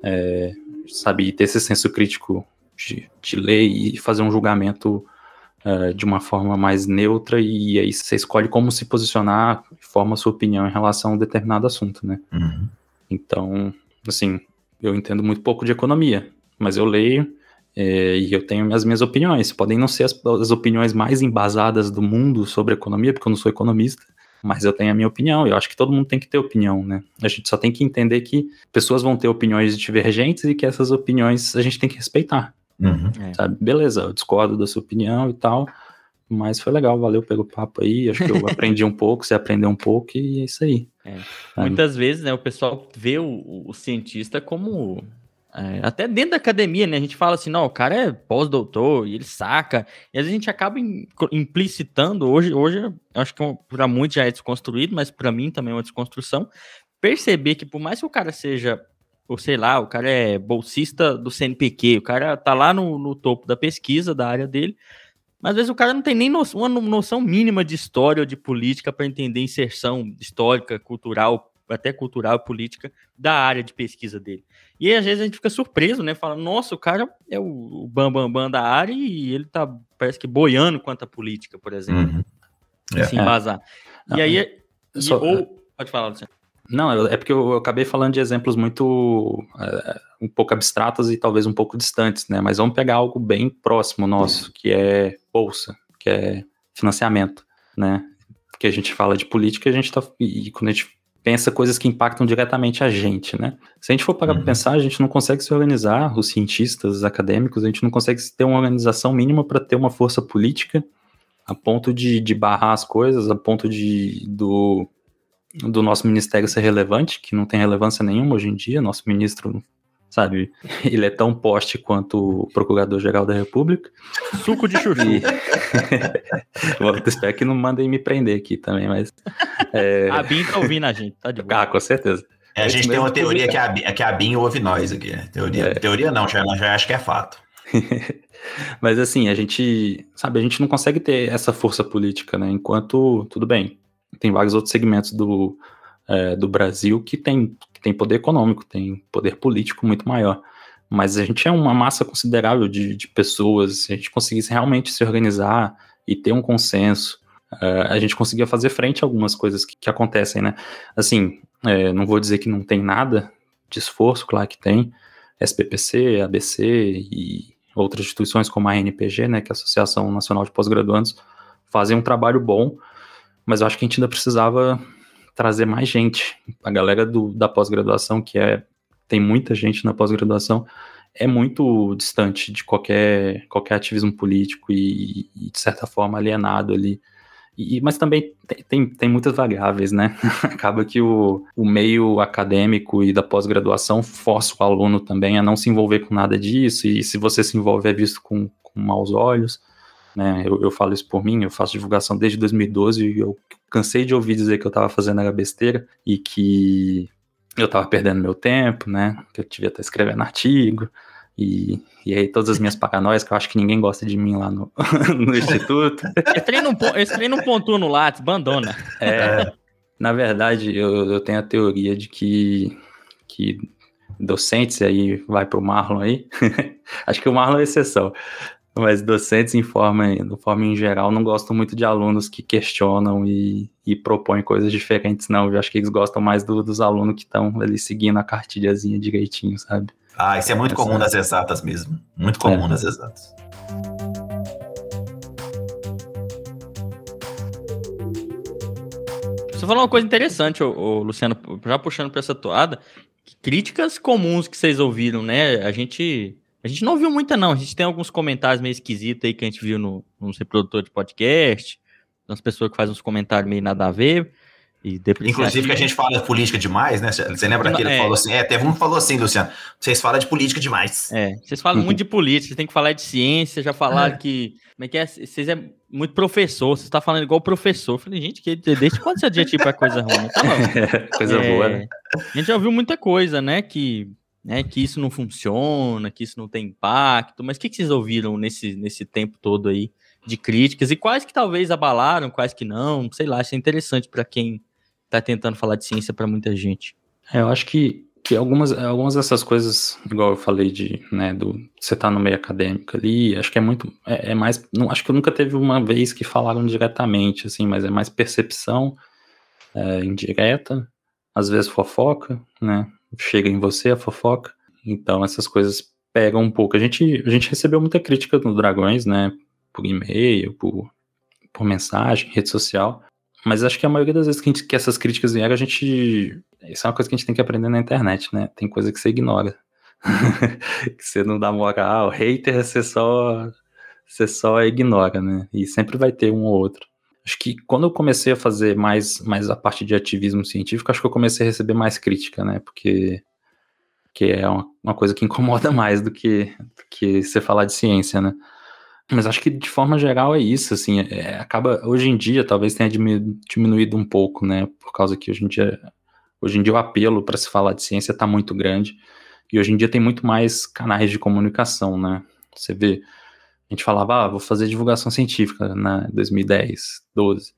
é, sabe, e ter esse senso crítico de, de ler e fazer um julgamento uh, de uma forma mais neutra e aí você escolhe como se posicionar, forma sua opinião em relação a um determinado assunto, né? Uhum. Então, assim, eu entendo muito pouco de economia, mas eu leio é, e eu tenho as minhas opiniões. Podem não ser as, as, opiniões mais embasadas do mundo sobre economia, porque eu não sou economista, mas eu tenho a minha opinião. Eu acho que todo mundo tem que ter opinião, né? A gente só tem que entender que pessoas vão ter opiniões divergentes e que essas opiniões a gente tem que respeitar. Uhum. Sabe? Beleza, eu discordo da sua opinião e tal, mas foi legal, valeu pelo papo aí. Acho que eu [laughs] aprendi um pouco, você aprendeu um pouco e é isso aí. É. Muitas vezes, né, o pessoal vê o, o cientista como é, até dentro da academia, né? A gente fala assim, não, o cara é pós-doutor e ele saca. E às vezes a gente acaba implicitando. Hoje, hoje acho que é para muitos já é desconstruído, mas para mim também é uma desconstrução. Perceber que por mais que o cara seja, ou sei lá, o cara é bolsista do CNPq, o cara tá lá no, no topo da pesquisa da área dele, mas às vezes o cara não tem nem noção, uma noção mínima de história ou de política para entender inserção histórica, cultural, até cultural e política da área de pesquisa dele. E às vezes a gente fica surpreso, né? Fala, nossa, o cara é o bambambam bam, bam da área e ele tá, parece que boiando quanto à política, por exemplo. Uhum. É. Se embasar. Não, e aí, e, só- ou, pode falar, Luciano. Não, eu- é porque eu, eu acabei falando de exemplos muito é, um pouco abstratos e talvez um pouco distantes, né? Mas vamos pegar algo bem próximo nosso, que é bolsa, que é financiamento, né? Porque a gente fala de política, a gente tá e quando a gente pensa coisas que impactam diretamente a gente, né? Se a gente for parar Uhum. para pensar, a gente não consegue se organizar, os cientistas, os acadêmicos, a gente não consegue ter uma organização mínima para ter uma força política a ponto de, de barrar as coisas, a ponto de do do nosso ministério ser relevante, que não tem relevância nenhuma hoje em dia. Nosso ministro, sabe, [laughs] ele é tão poste quanto o Procurador-Geral da República. Suco de chuchu. E... [laughs] Espero que não mandem me prender aqui também, mas. É... A Bin tá ouvindo a gente, tá de boa. Ah, com certeza. É, a gente tem uma teoria que a, Bi- que a BIM ouve nós aqui. Teoria, É. teoria não, já, já acho que é fato. [laughs] Mas assim, a gente, sabe, a gente não consegue ter essa força política, né? Enquanto, tudo bem, tem vários outros segmentos do, é, do Brasil que tem, que tem poder econômico, tem poder político muito maior. Mas a gente é uma massa considerável de, de pessoas, se a gente conseguisse realmente se organizar e ter um consenso, é, a gente conseguia fazer frente a algumas coisas que, que acontecem, né? Assim, é, não vou dizer que não tem nada de esforço, claro que tem, SPPC, ABC e outras instituições como a ANPG, né, que é a Associação Nacional de Pós-Graduandos, fazem um trabalho bom, mas eu acho que a gente ainda precisava trazer mais gente. A galera do, da pós-graduação, que é tem muita gente na pós-graduação, é muito distante de qualquer, qualquer ativismo político e, e, de certa forma, alienado ali. E, mas também tem, tem, tem muitas variáveis, né? [laughs] Acaba que o, o meio acadêmico e da pós-graduação força o aluno também a não se envolver com nada disso, e se você se envolve é visto com, com maus olhos. Né? Eu, eu falo isso por mim, eu faço divulgação desde 2012 e eu cansei de ouvir dizer que eu estava fazendo era besteira e que eu estava perdendo meu tempo, né? Que eu devia estar escrevendo artigo. E, e aí todas as minhas paranoias, que eu acho que ninguém gosta de mim lá no, [laughs] no instituto. [laughs] Esse trem não, pontua no Lattes, abandona. É, na verdade, eu, eu tenho a teoria de que, que docentes, aí vai pro Marlon aí, [laughs] acho que o Marlon é exceção, mas docentes em forma, de forma em geral não gostam muito de alunos que questionam e, e propõem coisas diferentes, não. Eu acho que eles gostam mais do- dos alunos que estão ali seguindo a cartilhazinha direitinho, sabe? Ah, isso é muito comum nas exatas mesmo. Muito comum É. nas exatas. Você falou uma coisa interessante, ô, ô, Luciano, já puxando pra essa toada. Críticas comuns que vocês ouviram, né? A gente. A gente não ouviu muita, não. A gente tem alguns comentários meio esquisitos aí que a gente viu no, nos reprodutores de podcast. Umas pessoas que fazem uns comentários meio nada a ver. E Inclusive que a gente fala de política demais, né? Você lembra que ele É. falou assim? É, teve um que falou assim, Luciano. Vocês falam de política demais. É, vocês falam muito de política, vocês têm que falar de ciência, já falaram que. Como é que é? Vocês é muito professor, vocês estão falando igual professor. Eu falei, gente, que, desde quando esse adjetivo é coisa ruim? Tá. [laughs] Coisa É, boa, né? A gente já ouviu muita coisa, né? Que, né, que isso não funciona, que isso não tem impacto. Mas o que, que vocês ouviram nesse, nesse tempo todo aí de críticas? E quais que talvez abalaram, quais que não? Sei lá, isso é interessante para quem tá tentando falar de ciência para muita gente. É, eu acho que que algumas, algumas dessas coisas, igual eu falei de, né, do você tá no meio acadêmico ali, acho que é muito, é, é mais, não, acho que eu nunca teve uma vez que falaram diretamente, assim, mas é mais percepção é, indireta, às vezes fofoca, né, chega em você a fofoca, então essas coisas pegam um pouco. A gente, a gente recebeu muita crítica no Dragões, né, por e-mail, por, por mensagem, rede social, mas acho que a maioria das vezes que, gente, que, essas críticas vieram, a gente. Isso é uma coisa que a gente tem que aprender na internet, né? Tem coisa que você ignora. [laughs] que você não dá moral. Hater você só. Você só ignora, né? E sempre vai ter um ou outro. Acho que quando eu comecei a fazer mais, mais a parte de ativismo científico, acho que eu comecei a receber mais crítica, né? Porque que é uma, uma coisa que [laughs] incomoda mais do que, do que você falar de ciência, né? Mas acho que de forma geral é isso, assim, é, acaba, hoje em dia talvez tenha diminuído um pouco, né, por causa que hoje em dia, hoje em dia o apelo para se falar de ciência está muito grande, e hoje em dia tem muito mais canais de comunicação, né, você vê, a gente falava, ah, vou fazer divulgação científica na 2010, 12,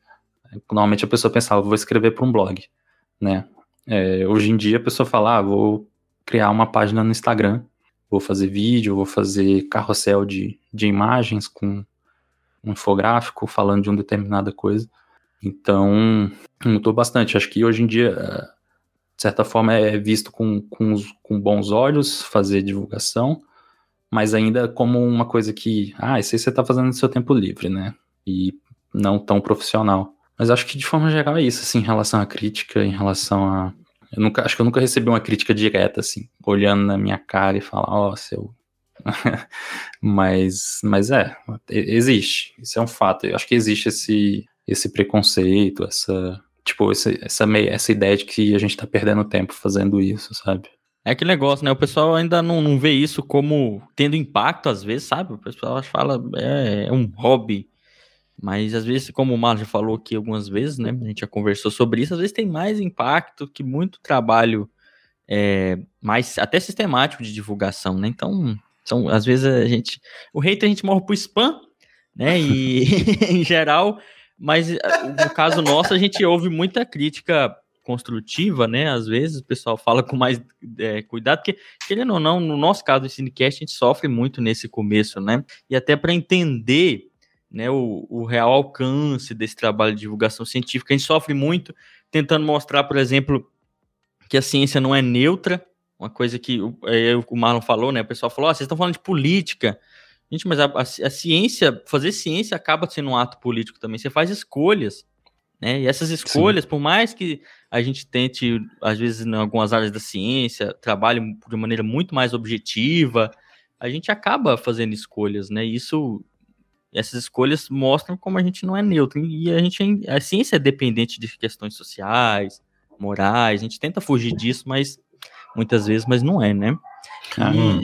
normalmente a pessoa pensava, vou escrever para um blog, né, é, hoje em dia a pessoa fala, ah, vou criar uma página no Instagram, vou fazer vídeo, vou fazer carrossel de, de imagens com um infográfico falando de uma determinada coisa. Então, mudou bastante. Acho que hoje em dia, de certa forma, é visto com, com, com bons olhos fazer divulgação, mas ainda como uma coisa que, ah, isso aí você está fazendo no seu tempo livre, né? E não tão profissional. Mas acho que de forma geral é isso, assim, em relação à crítica, em relação a eu nunca, acho que eu nunca recebi uma crítica direta, assim, olhando na minha cara e falar, ó, oh, seu. [laughs] mas, mas é, existe. Isso é um fato. Eu acho que existe esse, esse preconceito, essa. Tipo, essa, essa, essa ideia de que a gente tá perdendo tempo fazendo isso, sabe? É aquele negócio, né? O pessoal ainda não, não vê isso como tendo impacto, às vezes, sabe? O pessoal fala, é, é um hobby. Mas às vezes, como o Marlon já falou aqui algumas vezes, né? A gente já conversou sobre isso, às vezes tem mais impacto que muito trabalho é, mais até sistemático de divulgação, né? Então, são, às vezes a gente. O hater a gente morre pro spam, né? E [laughs] em geral, mas no caso nosso, a gente ouve muita crítica construtiva, né? Às vezes o pessoal fala com mais é, cuidado, porque, querendo ou não, no nosso caso do Cinecast, a gente sofre muito nesse começo, né? E até para entender né, o, o, real alcance desse trabalho de divulgação científica. A gente sofre muito tentando mostrar, por exemplo, que a ciência não é neutra, uma coisa que é, o Marlon falou, né? O pessoal falou: oh, vocês estão falando de política. Gente, mas a, a, a, ciência, fazer ciência acaba sendo um ato político também. Você faz escolhas, né? E essas escolhas, Sim. por mais que a gente tente, às vezes, em algumas áreas da ciência, trabalhe de maneira muito mais objetiva, a gente acaba fazendo escolhas, né? Isso essas escolhas mostram como a gente não é neutro. E a gente a ciência é dependente de questões sociais, morais. A gente tenta fugir disso, mas muitas vezes, mas não é, né? Hum.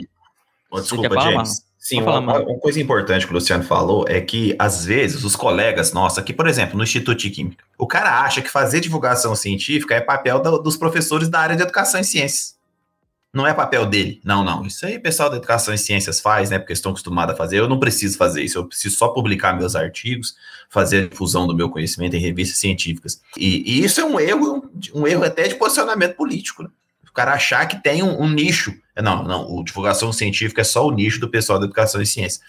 Oh, desculpa, falar, James. Sim, uma, uma, coisa importante que o Luciano falou é que, às vezes, os colegas nossos, aqui, por exemplo, no Instituto de Química, o cara acha que fazer divulgação científica é papel do, dos professores da área de educação e ciências não é papel dele. Não, não. Isso aí o pessoal da educação e ciências faz, né? Porque estão acostumados a fazer. Eu não preciso fazer isso. Eu preciso só publicar meus artigos, fazer a difusão do meu conhecimento em revistas científicas. E, e isso é um erro, um erro até de posicionamento político. Né? Cara achar que tem um, um nicho. Não, não. O divulgação científica é só o nicho do pessoal da educação e ciências.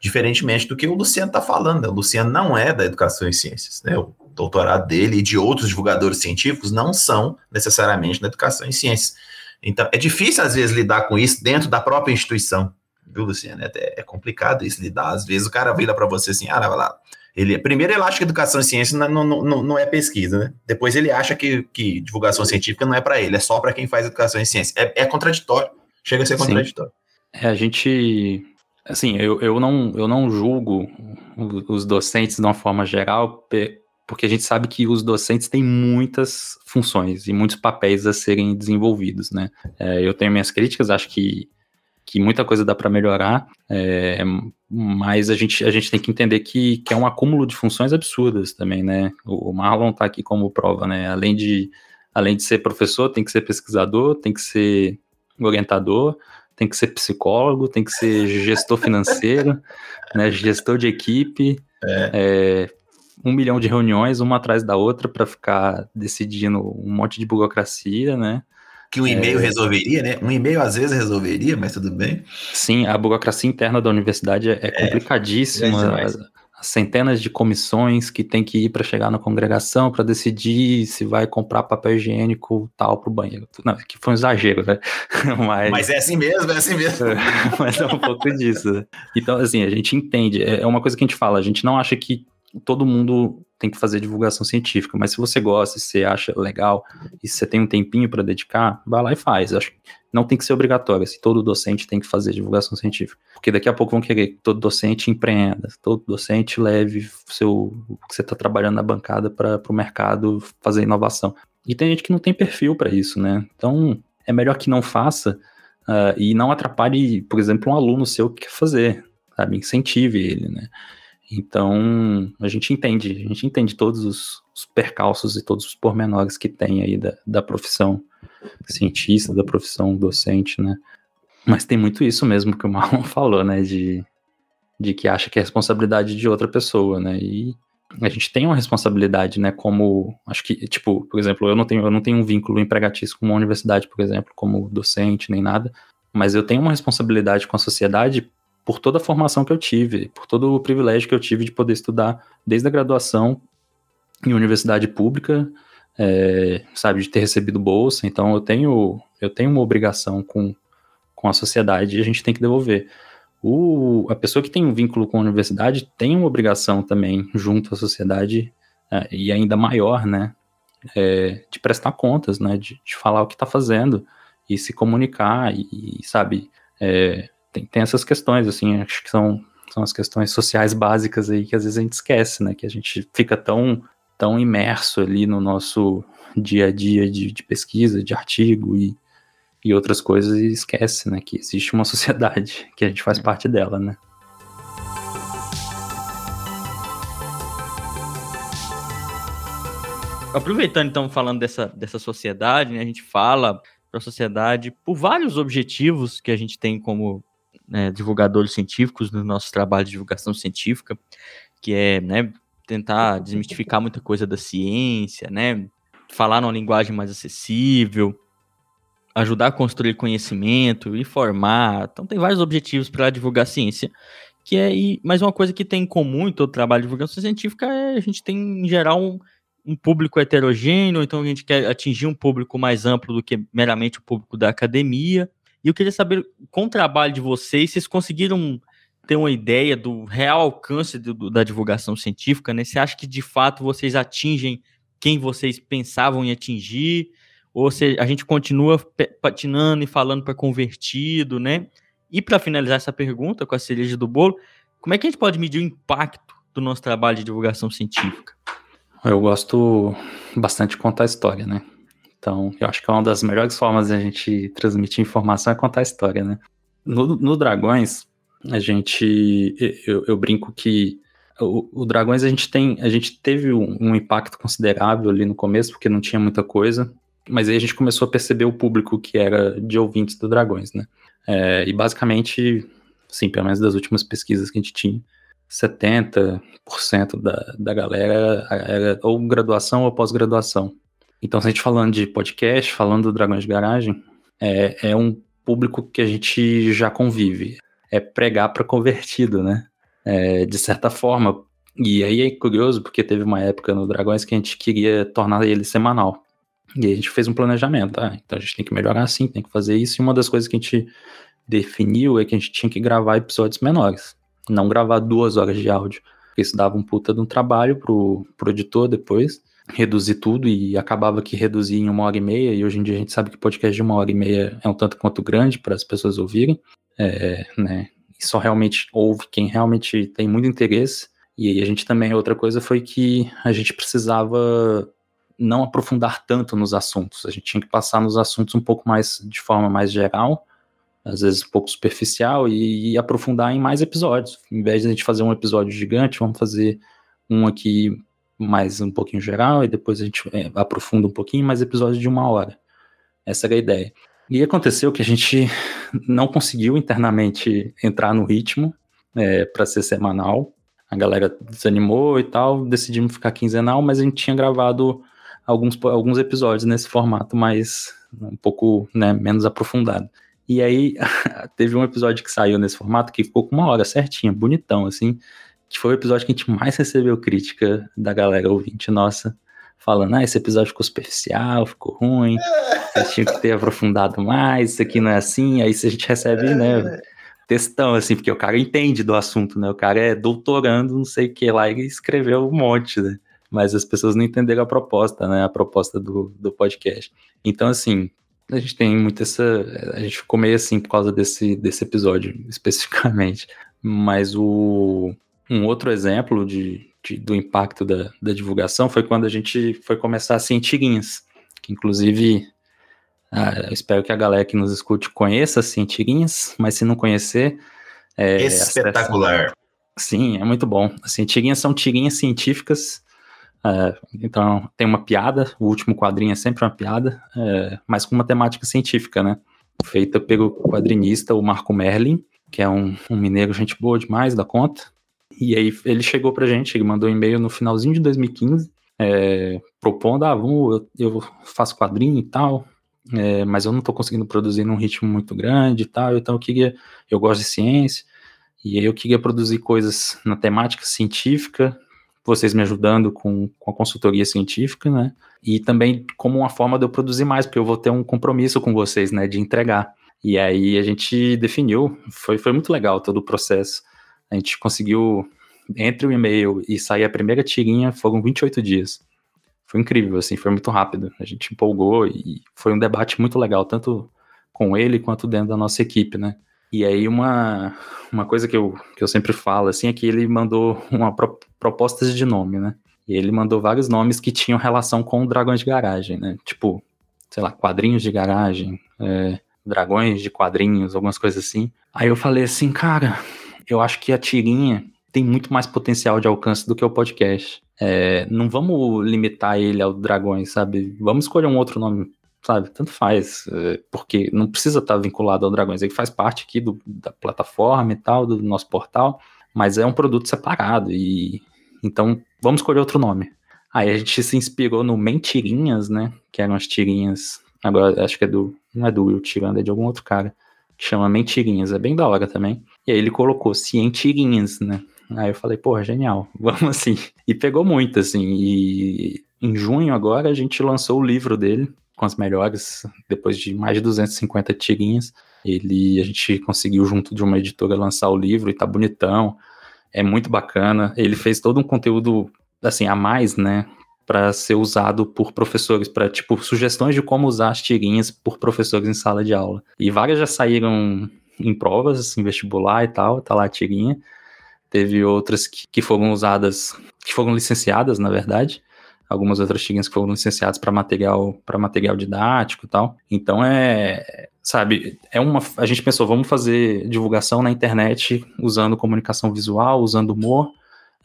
Diferentemente do que o Luciano está falando. Né? O Luciano não é da educação e ciências. Né? O doutorado dele e de outros divulgadores científicos não são necessariamente da educação e ciências então, é difícil, às vezes, lidar com isso dentro da própria instituição, viu, Luciano? É, é complicado isso lidar. Às vezes, o cara vira para você assim, ah, lá. Ele, primeiro, ele acha que educação e ciência não, não, não, não é pesquisa, né? Depois, ele acha que, que divulgação científica não é para ele, é só para quem faz educação e ciência. É, é contraditório, chega a ser contraditório. Sim. É, a gente assim, eu, eu, não, eu não julgo os docentes de uma forma geral porque a gente sabe que os docentes têm muitas funções e muitos papéis a serem desenvolvidos, né? É, eu tenho minhas críticas, acho que, que muita coisa dá para melhorar, é, mas a gente, a gente tem que entender que, que é um acúmulo de funções absurdas também, né? O, o Marlon está aqui como prova, né? Além de, além de ser professor, tem que ser pesquisador, tem que ser orientador, tem que ser psicólogo, tem que ser gestor financeiro, [laughs] né, gestor de equipe, é. É, um milhão de reuniões, uma atrás da outra, para ficar decidindo um monte de burocracia, né? Que um e-mail resolveria, né? Um e-mail às vezes resolveria, mas tudo bem. Sim, a burocracia interna da universidade é, é é complicadíssima. as centenas de comissões que tem que ir para chegar na congregação para decidir se vai comprar papel higiênico tal para o banheiro. Não, que foi um exagero, né? [laughs] Mas, Mas é assim mesmo, é assim mesmo. [laughs] mas é um pouco disso. né? Então, assim, a gente entende. É é uma coisa que a gente fala. A gente não acha que todo mundo tem que fazer divulgação científica, mas se você gosta, se você acha legal e se você tem um tempinho para dedicar, vai lá e faz. Acho que não tem que ser obrigatório. Assim, todo docente tem que fazer divulgação científica, porque daqui a pouco vão querer que todo docente empreenda, todo docente leve seu o que você está trabalhando na bancada para o mercado fazer inovação. E tem gente que não tem perfil para isso, né? Então é melhor que não faça ah, e não atrapalhe, por exemplo, um aluno seu que quer fazer, sabe? Incentive ele, né? Então, a gente entende, a gente entende todos os, os percalços e todos os pormenores que tem aí da, da profissão cientista, da profissão docente, né? Mas tem muito isso mesmo que o [laughs] Marlon falou, né? De, de que acha que é responsabilidade de outra pessoa, né? E a gente tem uma responsabilidade, né? Como, acho que, tipo, por exemplo, eu não tenho, eu não tenho um vínculo empregatício com uma universidade, por exemplo, como docente, nem nada, mas eu tenho uma responsabilidade com a sociedade por toda a formação que eu tive, por todo o privilégio que eu tive de poder estudar desde a graduação em universidade pública, é, sabe, de ter recebido bolsa. Então eu tenho, eu tenho uma obrigação com, com a sociedade e a gente tem que devolver. O, a pessoa que tem um vínculo com a universidade tem uma obrigação também junto à sociedade é, e ainda maior, né, é, de prestar contas, né, de, de falar o que está fazendo e se comunicar e, e, sabe, é, tem, tem essas questões, assim, acho que são, são as questões sociais básicas aí que às vezes a gente esquece, né? Que a gente fica tão, tão imerso ali no nosso dia a dia de, de pesquisa, de artigo e, e outras coisas e esquece, né? Que existe uma [laughs] sociedade que a gente faz parte dela, né? Aproveitando então falando dessa, dessa sociedade, né, a gente fala para a sociedade por vários objetivos que a gente tem como né, divulgadores científicos no nosso trabalho de divulgação científica, que é né, tentar desmistificar muita coisa da ciência, né, falar numa linguagem mais acessível, ajudar a construir conhecimento, informar. Então tem vários objetivos para divulgar ciência, que é e mas uma coisa que tem em comum em todo trabalho de divulgação científica é a gente tem em geral um, um público heterogêneo, então a gente quer atingir um público mais amplo do que meramente o público da academia. E eu queria saber, com o trabalho de vocês, vocês conseguiram ter uma ideia do real alcance do, da divulgação científica, né? Você acha que de fato vocês atingem quem vocês pensavam em atingir? Ou a gente continua patinando e falando para convertido, né? E para finalizar essa pergunta com a cereja do bolo, como é que a gente pode medir o impacto do nosso trabalho de divulgação científica? Eu gosto bastante de contar a história, né? Então, eu acho que é uma das melhores formas de a gente transmitir informação é contar a história, né? No, no Dragões, a gente. Eu, eu brinco que o, o, Dragões a gente tem. A gente teve um, um, impacto considerável ali no começo, porque não tinha muita coisa. Mas aí a gente começou a perceber o público que era de ouvintes do Dragões, né? É, e basicamente, sim, pelo menos das últimas pesquisas que a gente tinha, 70% da, da galera era ou graduação ou pós-graduação. Então, se a gente falando de podcast, falando do Dragões de Garagem, é, é um público que a gente já convive. É pregar para convertido, né? É, de certa forma. E aí é curioso, porque teve uma época no Dragões que a gente queria tornar ele semanal. E a gente fez um planejamento. Ah, então a gente tem que melhorar assim, tem que fazer isso. E uma das coisas que a gente definiu é que a gente tinha que gravar episódios menores. Não gravar duas horas de áudio. Porque isso dava um puta de um trabalho pro, pro editor depois reduzir tudo e acabava que reduzia em uma hora e meia, e hoje em dia a gente sabe que podcast de uma hora e meia é um tanto quanto grande para as pessoas ouvirem, é, né, e só realmente ouve quem realmente tem muito interesse, e aí a gente também, outra coisa foi que a gente precisava não aprofundar tanto nos assuntos, a gente tinha que passar nos assuntos um pouco mais, de forma mais geral, às vezes um pouco superficial, e, e aprofundar em mais episódios, em vez de a gente fazer um episódio gigante, vamos fazer um aqui mais um pouquinho geral e depois a gente é, aprofunda um pouquinho, mais episódios de uma hora. Essa era a ideia. E aconteceu que a gente [laughs] não conseguiu internamente entrar no ritmo é, para ser semanal. A galera desanimou e tal, decidimos ficar quinzenal, mas a gente tinha gravado alguns, alguns episódios nesse formato mais um pouco né, menos aprofundado. E aí [laughs] teve um episódio que saiu nesse formato que ficou com uma hora certinha, bonitão, assim, que foi o episódio que a gente mais recebeu crítica da galera ouvinte nossa, falando, ah, esse episódio ficou superficial, ficou ruim, [laughs] vocês tinham que ter aprofundado mais, isso aqui não é assim, aí a gente recebe, né, textão, assim, porque o cara entende do assunto, né, o cara é doutorando, não sei o que lá, e escreveu um monte, né, mas as pessoas não entenderam a proposta, né, a proposta do, do podcast. Então, assim, a gente tem muito essa. A gente ficou meio assim por causa desse, desse episódio, [laughs] especificamente. Mas o, um outro exemplo de, de, do impacto da, da divulgação foi quando a gente foi começar a tirinhas, que inclusive ah, eu espero que a galera que nos escute conheça as tirinhas, mas se não conhecer. É, Espetacular. Acessa... Sim, é muito bom. As tirinhas são tirinhas científicas. Uh, então tem uma piada, o último quadrinho é sempre uma piada, uh, mas com uma temática científica, né? Feita pelo quadrinista, o Marco Merlin, que é um, um mineiro gente boa demais da conta. E aí ele chegou pra gente, ele mandou um e-mail no finalzinho de 2015, é, propondo, ah, vamos, eu, faço quadrinho e tal, é, mas eu não tô conseguindo produzir num ritmo muito grande e tal, então eu queria, eu gosto de ciência, e aí eu queria produzir coisas na temática científica, vocês me ajudando com, com a consultoria científica, né, e também como uma forma de eu produzir mais, porque eu vou ter um compromisso com vocês, né, de entregar. E aí a gente definiu, foi, foi muito legal todo o processo. A gente conseguiu, entre o e-mail e sair a primeira tirinha, foram 28 dias. Foi incrível, assim, foi muito rápido. A gente empolgou e foi um debate muito legal, tanto com ele quanto dentro da nossa equipe, né? E aí uma, uma coisa que eu, que eu sempre falo, assim, é que ele mandou uma pro, propostas de nome, né? E ele mandou vários nomes que tinham relação com dragões de garagem, né? Tipo, sei lá, quadrinhos de garagem, é, dragões de quadrinhos, algumas coisas assim. Aí eu falei assim, cara, eu acho que a tirinha tem muito mais potencial de alcance do que o podcast. É, não vamos limitar ele ao dragões, sabe? Vamos escolher um outro nome, sabe? Tanto faz, é, porque não precisa estar vinculado ao dragões. Ele faz parte aqui do, da plataforma e tal, do nosso portal, mas é um produto separado e então vamos escolher outro nome. Aí a gente se inspirou no Mentirinhas, né? Que eram as tirinhas. Agora acho que é do. Não é do Will Tirando, é de algum outro cara que chama Mentirinhas, é bem da hora também. E aí ele colocou Cientirinhas, né? Aí eu falei, porra, genial, [laughs] vamos assim. E pegou muito, assim. E em junho agora a gente lançou o livro dele, com as melhores, depois de mais de 250 tirinhas. Ele, a gente conseguiu, junto de uma editora, lançar o livro e tá bonitão. É muito bacana. Ele fez todo um conteúdo, assim, a mais, né? para ser usado por professores, para tipo sugestões de como usar as tirinhas por professores em sala de aula. E várias já saíram em provas, assim, vestibular e tal, tá lá a tirinha. Teve outras que, que foram usadas, que foram licenciadas, na verdade. Algumas outras tirinhas que foram licenciadas para material, para material didático e tal. Então é, sabe, é uma a gente pensou, vamos fazer divulgação na internet usando comunicação visual, usando humor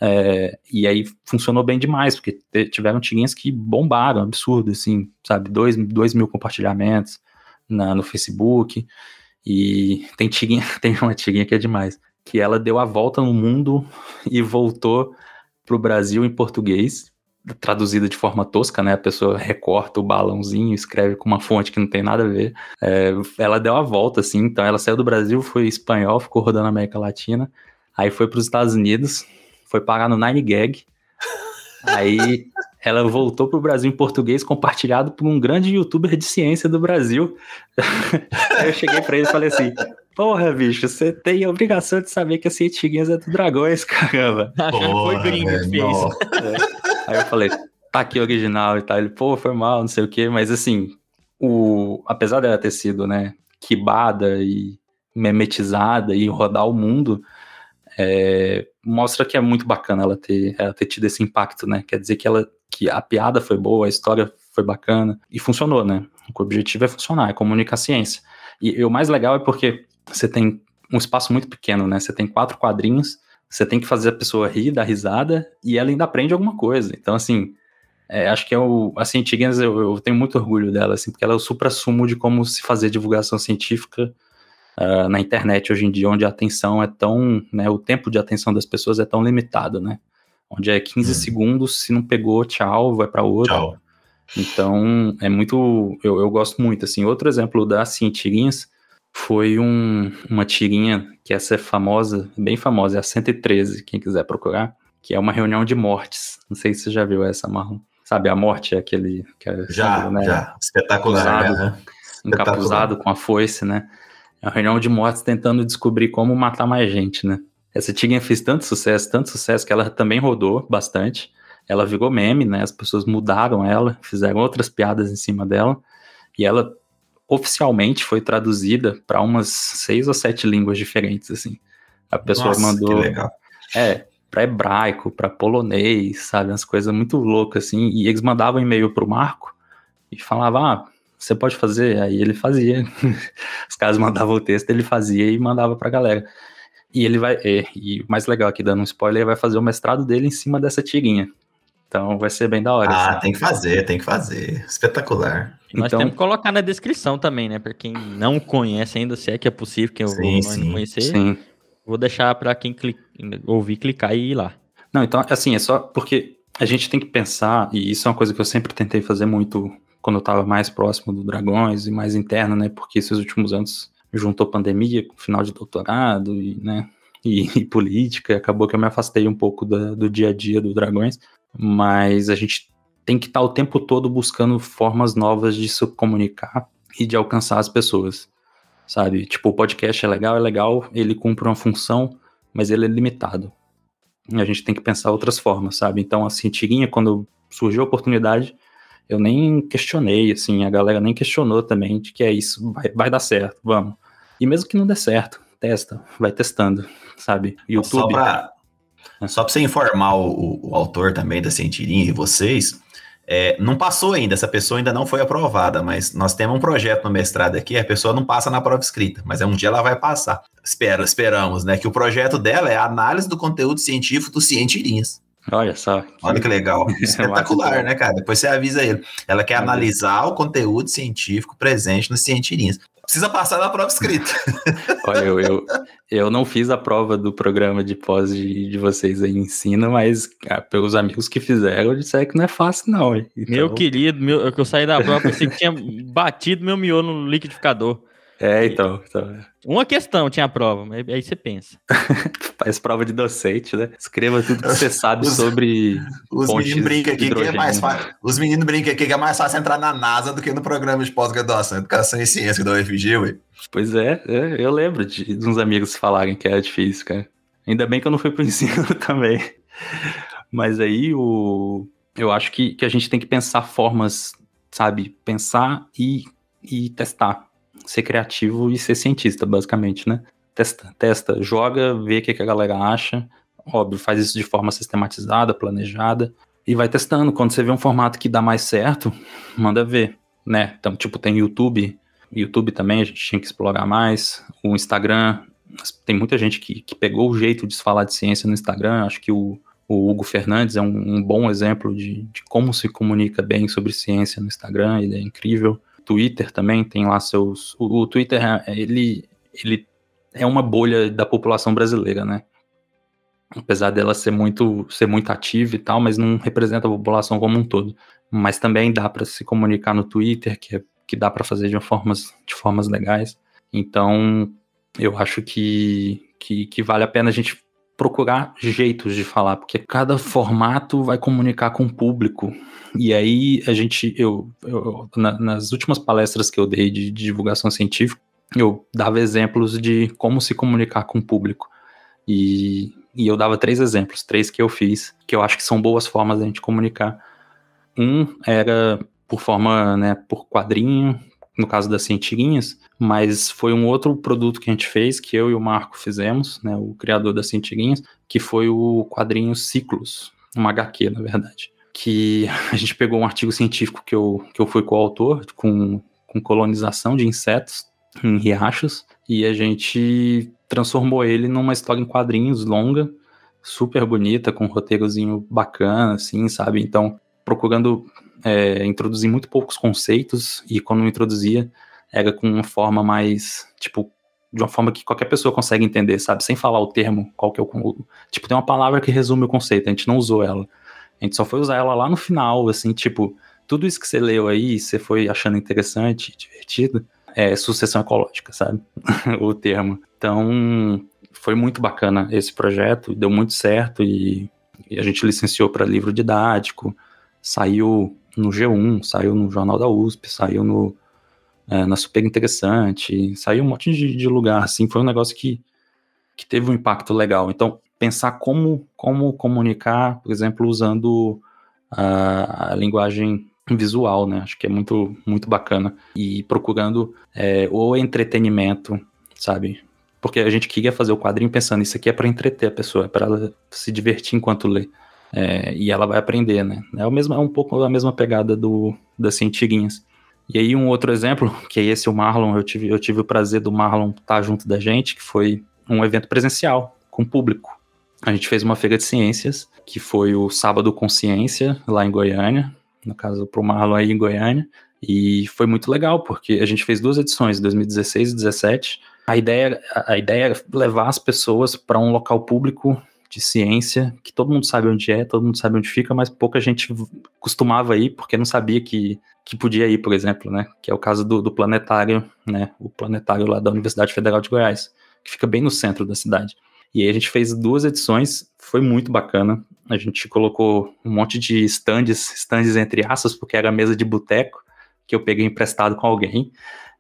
é, e aí funcionou bem demais, porque tiveram tirinhas que bombaram, absurdo, assim, sabe? Dois, dois mil compartilhamentos na, no Facebook. E tem, tirinha, [laughs] tem uma tirinha que é demais, que ela deu a volta no mundo e voltou para o Brasil em português, traduzida de forma tosca, né? A pessoa recorta o balãozinho, escreve com uma fonte que não tem nada a ver. É, ela deu a volta, assim, então ela saiu do Brasil, foi espanhol, ficou rodando a América Latina, aí foi para os Estados Unidos, foi parar no Nine Gag. Aí [laughs] ela voltou pro Brasil em português, compartilhado por um grande youtuber de ciência do Brasil. [laughs] Aí eu cheguei para ele e falei assim: Porra, bicho, você tem a obrigação de saber que a Cientiguinhas é do Dragões, caramba. [laughs] foi gringo que fez. É. Aí eu falei: Tá aqui original e tal. Ele, pô, foi mal, não sei o quê, mas assim, o, apesar dela ter sido, né, quibada e memetizada e rodar o mundo, é, mostra que é muito bacana ela ter, ela ter tido esse impacto, né? Quer dizer que ela que a piada foi boa, a história foi bacana e funcionou, né? O objetivo é funcionar, é comunicar ciência. E, e o mais legal é porque você tem um espaço muito pequeno, né? Você tem quatro quadrinhos, você tem que fazer a pessoa rir, dar risada e ela ainda aprende alguma coisa. Então, assim, é, acho que é o, a Cientiguinhas, eu, eu, tenho muito orgulho dela, assim, porque ela é o supra-sumo de como se fazer divulgação científica uh, na internet hoje em dia, onde a atenção é tão, né, o tempo de atenção das pessoas é tão limitado, né? Onde é 15 hum. segundos, se não pegou, tchau, vai para outro. Tchau. Então, é muito. Eu, eu gosto muito, assim. Outro exemplo das assim, tirinhas foi um, uma tirinha que essa é famosa, bem famosa, é a 113, quem quiser procurar, que é uma reunião de mortes. Não sei se você já viu essa, Marlon. Sabe, a morte é aquele. Que é, Já, né? já. Espetacular, Usado. né? encapuzado com a foice, né? É uma reunião de mortes tentando descobrir como matar mais gente, né? Essa tirinha fez tanto sucesso, tanto sucesso que ela também rodou bastante. Ela virou meme, né? As pessoas mudaram ela, fizeram outras piadas em cima dela. E ela oficialmente foi traduzida para umas seis ou sete línguas diferentes, assim. A pessoa Nossa, mandou. É, para hebraico, para polonês, sabe? Umas coisas muito loucas, assim. E eles mandavam e-mail pro Marco e falavam, ah, você pode fazer? Aí ele fazia. [laughs] Os caras mandavam o texto, ele fazia e mandava pra galera. E ele vai, é, e o mais legal aqui, dando um spoiler, ele vai fazer o mestrado dele em cima dessa tirinha. Então vai ser bem da hora. Ah, assim. tem que fazer, tem que fazer. Espetacular. Nós Então- temos que colocar na descrição também, né? Pra quem não conhece ainda, se é que é possível, quem eu Sim, vou sim, conhecer, Sim. vou deixar pra quem cli- ouvir clicar e ir lá. Não, então, assim, é só porque a gente tem que pensar, e isso é uma coisa que eu sempre tentei fazer muito quando eu tava mais próximo do Dragões e mais interno, né? Porque esses últimos anos juntou pandemia com final de doutorado e, né? E, [laughs] e política, e acabou que eu me afastei um pouco da- do dia a dia do Dragões, mas a gente tem que estar o tempo todo buscando formas novas de se comunicar e de alcançar as pessoas, sabe? Tipo, o podcast é legal, é legal, ele cumpre uma função, mas ele é limitado. A gente tem que pensar outras formas, sabe? Então, assim, tirinha, quando surgiu a oportunidade, eu nem questionei, assim, a galera nem questionou também de que é isso, vai, vai dar certo, vamos. E mesmo que não dê certo, testa, vai testando, sabe? Só YouTube. pra, só pra você informar o, o- autor também da Sentirinha e vocês, é, não passou ainda, essa pessoa ainda não foi aprovada, mas nós temos um projeto no mestrado aqui, a pessoa não passa na prova escrita, mas um dia ela vai passar. Espera, esperamos, né? Que o projeto dela é a análise do conteúdo científico do Cientirinhas. Olha só. Olha que legal. [laughs] Espetacular, né, cara? Depois você avisa ele. Ela quer analisar o conteúdo científico presente nos Cientirinhas. Precisa passar na prova escrita. [laughs] Olha, eu, eu, eu não fiz a prova do programa de pós de, de vocês aí em ensino, mas ah, pelos amigos que fizeram, disseram que não é fácil, não. Então, Meu querido, meu, que eu saí da prova, pensei que tinha batido meu miolo no liquidificador. É, então, então. Uma questão tinha a prova, mas aí você pensa. [laughs] Faz prova de docente, né? Escreva tudo que você sabe Os- sobre. Os meninos brincam aqui que é mais fácil. Os meninos brincam aqui que é mais fácil entrar na NASA do que no programa de pós-graduação, educação e ciência da UFG, ué. Pois é, é, eu lembro de, de uns amigos falarem que era difícil, cara. Ainda bem que eu não fui pro [laughs] ensino também. Mas aí o. Eu acho que, que a gente tem que pensar formas, sabe? Pensar e, e testar. Ser criativo e ser cientista, basicamente, né? Testa, testa, joga, vê o que, a galera acha. Óbvio, faz isso de forma sistematizada, planejada. E vai testando. Quando você vê um formato que dá mais certo, manda ver, né? Então, tipo, tem YouTube. YouTube também a gente tinha que explorar mais. O Instagram, tem muita gente que, que pegou o jeito de se falar de ciência no Instagram. Acho que o, o Hugo Fernandes é um, um bom exemplo de, de como se comunica bem sobre ciência no Instagram. Ele é incrível. Twitter também tem lá seus. O, o Twitter, é- ele, ele é uma bolha da população brasileira, né? Apesar dela ser muito, ser muito ativa e tal, mas não representa a população como um todo. Mas também dá para se comunicar no Twitter, que, é, que dá para fazer de, formas, de formas legais. Então, eu acho que, que, que vale a pena a gente procurar jeitos de falar, porque cada formato vai comunicar com o público. E aí a gente, eu, eu na- nas últimas palestras que eu dei de, de divulgação científica, eu dava exemplos de como se comunicar com o público. E, e eu dava três exemplos, três que eu fiz, que eu acho que são boas formas da gente comunicar. Um era por forma, né, por quadrinho, no caso das Cientiguinhas, mas foi um outro produto que a gente fez, que eu e o Marco fizemos, né, o criador das Cientiguinhas, que foi o quadrinho Ciclos, uma HQ, na verdade. Que [laughs] a gente pegou um artigo científico que eu, que eu fui coautor, com, com colonização de insetos em riachos, e a gente transformou ele numa história em quadrinhos longa, super bonita, com um roteirozinho bacana, assim, sabe? Então, procurando é, introduzir muito poucos conceitos, e quando introduzia, era com uma forma mais, tipo, de uma forma que qualquer pessoa consegue entender, sabe? Sem falar o termo, qual que é o... Tipo, tem uma palavra que resume o conceito, a gente não usou ela. A gente só foi usar ela lá no final, assim, tipo, tudo isso que você leu aí, você foi achando interessante, divertido, é sucessão ecológica, sabe? [laughs] o termo. Então, foi muito bacana esse projeto, deu muito certo e, e a gente licenciou para livro didático, saiu no G1, saiu no Jornal da USP, saiu no, é, na Super Interessante, saiu um monte de, de, lugar, assim, foi um negócio que, que teve um impacto legal. Então, pensar como, como comunicar, por exemplo, usando a, a linguagem visual, né? Acho que é muito, muito bacana. E procurando é, o entretenimento, sabe? Porque a gente queria fazer o quadrinho pensando, isso aqui é para entreter a pessoa, é para ela se divertir enquanto lê. É, e ela vai aprender, né? É, o mesmo, é um pouco a mesma pegada do, das cientiguinhas. E aí um outro exemplo, [laughs] que é esse o Marlon, eu tive, eu tive o prazer do Marlon estar junto da gente, que foi um evento presencial, com público. A gente fez uma feira de ciências, que foi o Sábado Consciência, lá em Goiânia, no caso pro Marlon aí em Goiânia, e foi muito legal, porque a gente fez duas edições, 2016 e 2017. A ideia, a ideia era levar as pessoas para um local público de ciência, que todo mundo sabe onde é, todo mundo sabe onde fica, mas pouca gente costumava ir, porque não sabia que, que podia ir, por exemplo, né? Que é o caso do, do planetário, né? O planetário lá da Universidade Federal de Goiás, que fica bem no centro da cidade. E aí a gente fez duas edições, foi muito bacana. A gente colocou um monte de stands, stands entre aspas, porque era mesa de boteco, que eu peguei emprestado com alguém.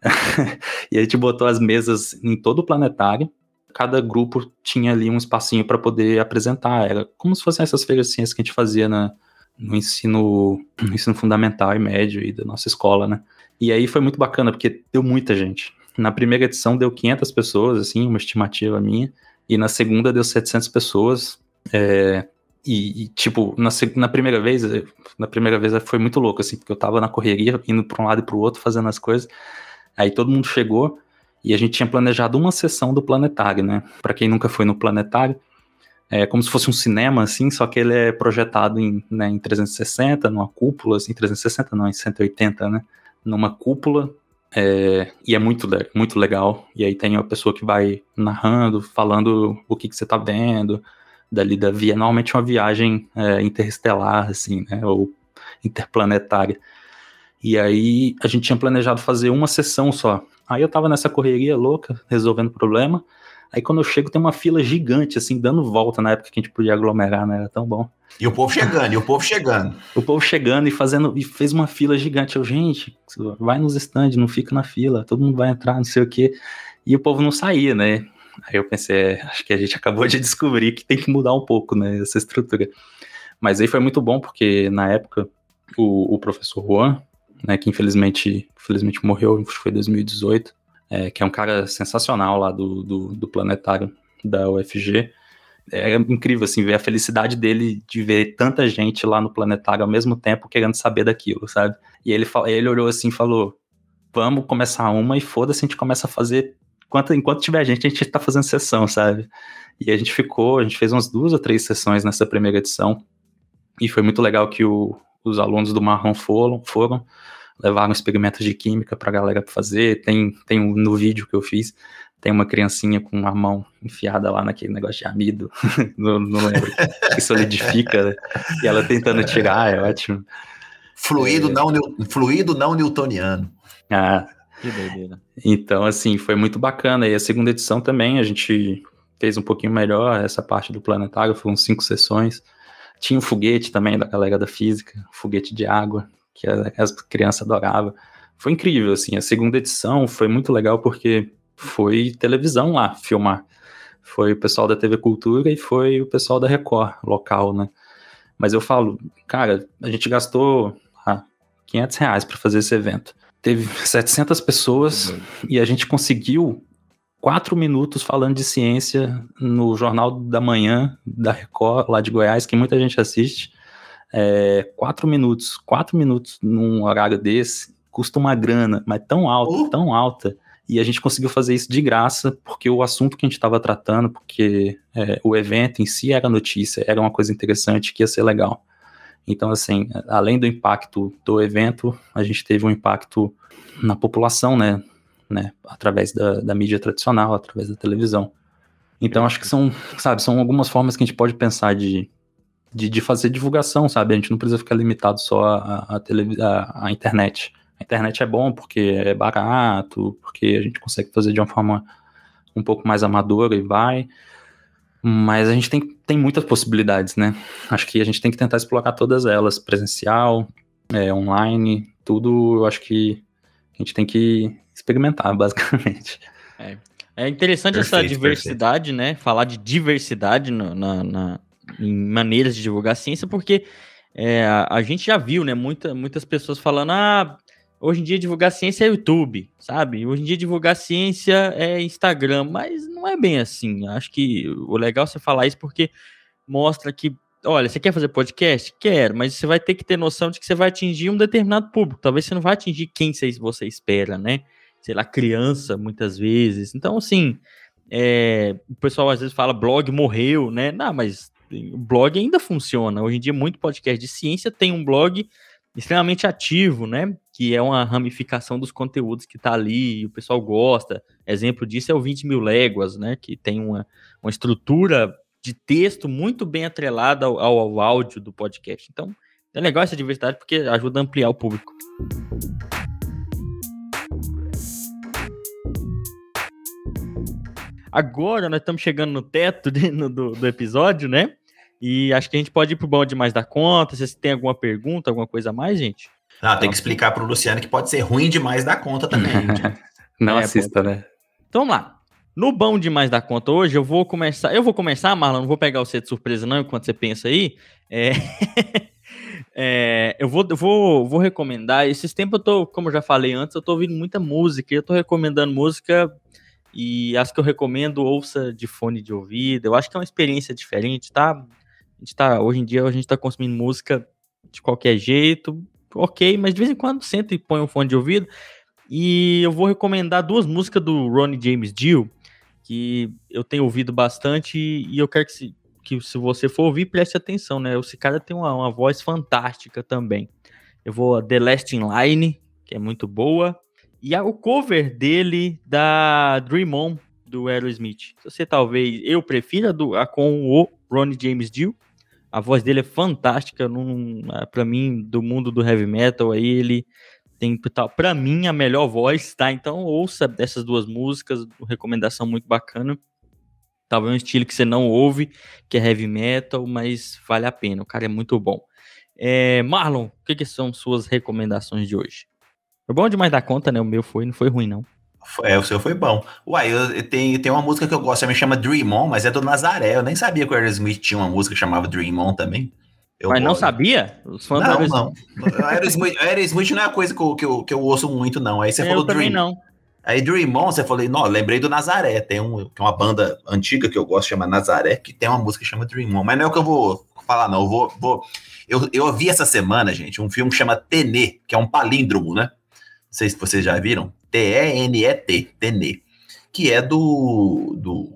[laughs] e a gente botou as mesas em todo o planetário. Cada grupo tinha ali um espacinho para poder apresentar. Era como se fossem essas feiras de que a gente fazia na, no ensino, no ensino fundamental e médio e da nossa escola, né? E aí foi muito bacana, porque deu muita gente. Na primeira edição deu 500 pessoas, assim, uma estimativa minha. E na segunda deu 700 pessoas. É, e, e, tipo, na, na primeira vez, na primeira vez foi muito louco, assim, porque eu tava na correria, indo para um lado e para o outro, fazendo as coisas. Aí todo mundo chegou e a gente tinha planejado uma sessão do planetário, né? Para quem nunca foi no planetário, é como se fosse um cinema, assim, só que ele é projetado em, né, em 360, numa cúpula, assim, 360 não, em 180, né? Numa cúpula é, e é muito, muito legal. E aí tem uma pessoa que vai narrando, falando o que, que você tá vendo, dali da via. Normalmente é uma viagem é, interestelar, assim, né? Ou interplanetária. E aí a gente tinha planejado fazer uma sessão só. Aí eu tava nessa correria louca, resolvendo o problema. Aí quando eu chego tem uma fila gigante, assim, dando volta na época que a gente podia aglomerar, né? Era tão bom. E o povo chegando, e o povo chegando. O povo chegando e fazendo, e fez uma fila gigante. Eu, gente, vai nos stands, não fica na fila, todo mundo vai entrar, não sei o quê. E o povo não saía, né? Aí eu pensei, é, acho que a gente [laughs] acabou de descobrir que tem que mudar um pouco, né, essa estrutura. Mas aí foi muito bom, porque na época o, o professor Juan, né, que infelizmente, infelizmente morreu, acho que foi 2018, é, que é um cara sensacional lá do, do, do planetário da UFG. É incrível, assim, ver a felicidade dele de ver tanta gente lá no planetário ao mesmo tempo querendo saber daquilo, sabe? E ele, ele olhou assim e falou: Vamos começar uma e foda-se, a gente começa a fazer. Enquanto, enquanto tiver gente, a gente tá fazendo sessão, sabe? E a gente ficou, a gente fez umas duas ou três sessões nessa primeira edição. E foi muito legal que o, os alunos do Marrom foram, foram levaram experimentos de química pra galera fazer. Tem, tem um, no vídeo que eu fiz, tem uma criancinha com uma mão enfiada lá naquele negócio de amido, [laughs] não, não, lembro, que solidifica, né? e ela tentando tirar, é ótimo. Fluido, é... Não, fluido não newtoniano. Ah, que doideira. Então, assim, foi muito bacana. E a segunda edição também, a gente fez um pouquinho melhor essa parte do planetário, foram cinco sessões. Tinha um foguete também da galera da física, foguete de água, que as crianças adoravam. Foi incrível, assim, a segunda edição foi muito legal porque foi televisão lá filmar. Foi o pessoal da TV Cultura e foi o pessoal da Record, local, né? Mas eu falo, cara, a gente gastou ah, 500 reais para fazer esse evento. Teve 700 pessoas uhum. e a gente conseguiu quatro minutos falando de ciência no Jornal da Manhã da Record, lá de Goiás, que muita gente assiste é, quatro minutos, quatro minutos num horário desse, custa uma grana, mas tão alta, uh. tão alta. E a gente conseguiu fazer isso de graça, porque o assunto que a gente estava tratando, porque é, o evento em si era notícia, era uma coisa interessante que ia ser legal. Então, assim, além do impacto do evento, a gente teve um impacto na população, né? Né através da, da mídia tradicional, através da televisão. Então, acho que são, sabe, são algumas formas que a gente pode pensar de de, de fazer divulgação, sabe? A gente não precisa ficar limitado só à, à internet. A internet é bom porque é barato, porque a gente consegue fazer de uma forma um pouco mais amadora e vai. Mas a gente tem, tem muitas possibilidades, né? Acho que a gente tem que tentar explorar todas elas, presencial, é, online, tudo. Eu acho que a gente tem que experimentar, [laughs] basicamente. É interessante essa Perfeito, diversidade, né? Falar de diversidade no- na, na- em maneiras de divulgar ciência, porque é, a, a gente já viu, né? Muita, muitas pessoas falando, ah, hoje em dia divulgar ciência é YouTube, sabe? Hoje em dia divulgar ciência é Instagram, mas não é bem assim. Acho que o legal é você falar isso porque mostra que, olha, você quer fazer podcast? Quero, mas você vai ter que ter noção de que você vai atingir um determinado público. Talvez você não vai atingir quem você espera, né? Sei lá, criança, muitas vezes. Então, assim, é, o pessoal às vezes fala blog morreu, né? Não, mas o blog ainda funciona. Hoje em dia, muito podcast de ciência tem um blog extremamente ativo, né? Que é uma ramificação dos conteúdos que tá ali e o pessoal gosta. Exemplo disso é o 20 mil léguas, né? Que tem uma, uma estrutura de texto muito bem atrelada ao, ao, ao áudio do podcast. Então, é legal essa diversidade porque ajuda a ampliar o público. Agora nós estamos chegando no teto de- no- do, do episódio, né? E acho que a gente pode ir pro bom demais da conta. Se vocês têm alguma pergunta, alguma coisa a mais, gente? Ah, tem que explicar pro Luciano que pode ser ruim demais da conta também. gente. [laughs] Não É, assista, né? Então vamos lá. No bom demais da conta hoje, eu vou começar. Eu vou começar, Marlon, não vou pegar você de surpresa, não, enquanto você pensa aí. É, [laughs] é, eu vou, eu vou, vou recomendar. Esses tempos eu tô, como eu já falei antes, eu tô ouvindo muita música. e Eu tô recomendando música e as que eu recomendo, ouça de fone de ouvido. Eu acho que é uma experiência diferente, tá? A gente tá hoje em dia a gente tá consumindo música de qualquer jeito, ok, mas de vez em quando senta e põe um fone de ouvido. E eu vou recomendar duas músicas do Ronnie James Dio, que eu tenho ouvido bastante e eu quero que se, que se você for ouvir, preste atenção, né? Esse cara tem uma, uma voz fantástica também. Eu vou a The Last in Line, que é muito boa, e a, o cover dele da Dream On, do Aerosmith. Se você talvez, eu prefira do, a com o Ronnie James Dio, a voz dele é fantástica, para mim, do mundo do heavy metal, aí ele tem para mim a melhor voz, tá? Então ouça dessas duas músicas, recomendação muito bacana. Talvez um estilo que você não ouve, que é heavy metal, mas vale a pena, o cara é muito bom. É, Marlon, o que, que são suas recomendações de hoje? Foi bom demais da conta, né? O meu foi, não foi ruim, não. É, o seu foi bom. Uai, eu, eu tenho, tem uma música que eu gosto, me chama Dream On, mas é do Nazaré. Eu nem sabia que o Aerosmith tinha uma música que chamava Dream On também. Eu mas não gosto. sabia? Os fãs Não, não. O Aerosmith, Aerosmith não é uma coisa que eu, que eu, que eu ouço muito, não. Aí você eu falou Dream. não. Aí Dream On, você falou, não, lembrei do Nazaré. Tem um, tem uma banda antiga que eu gosto, chama Nazaré, que tem uma música que chama Dream On. Mas não é o que eu vou falar, não. Eu vou. vou eu, eu vi essa semana, gente, um filme que chama Tenê, que é um palíndromo, né? Não sei se vocês já viram. T-E-N-E-T, Tenê. Que é do, do,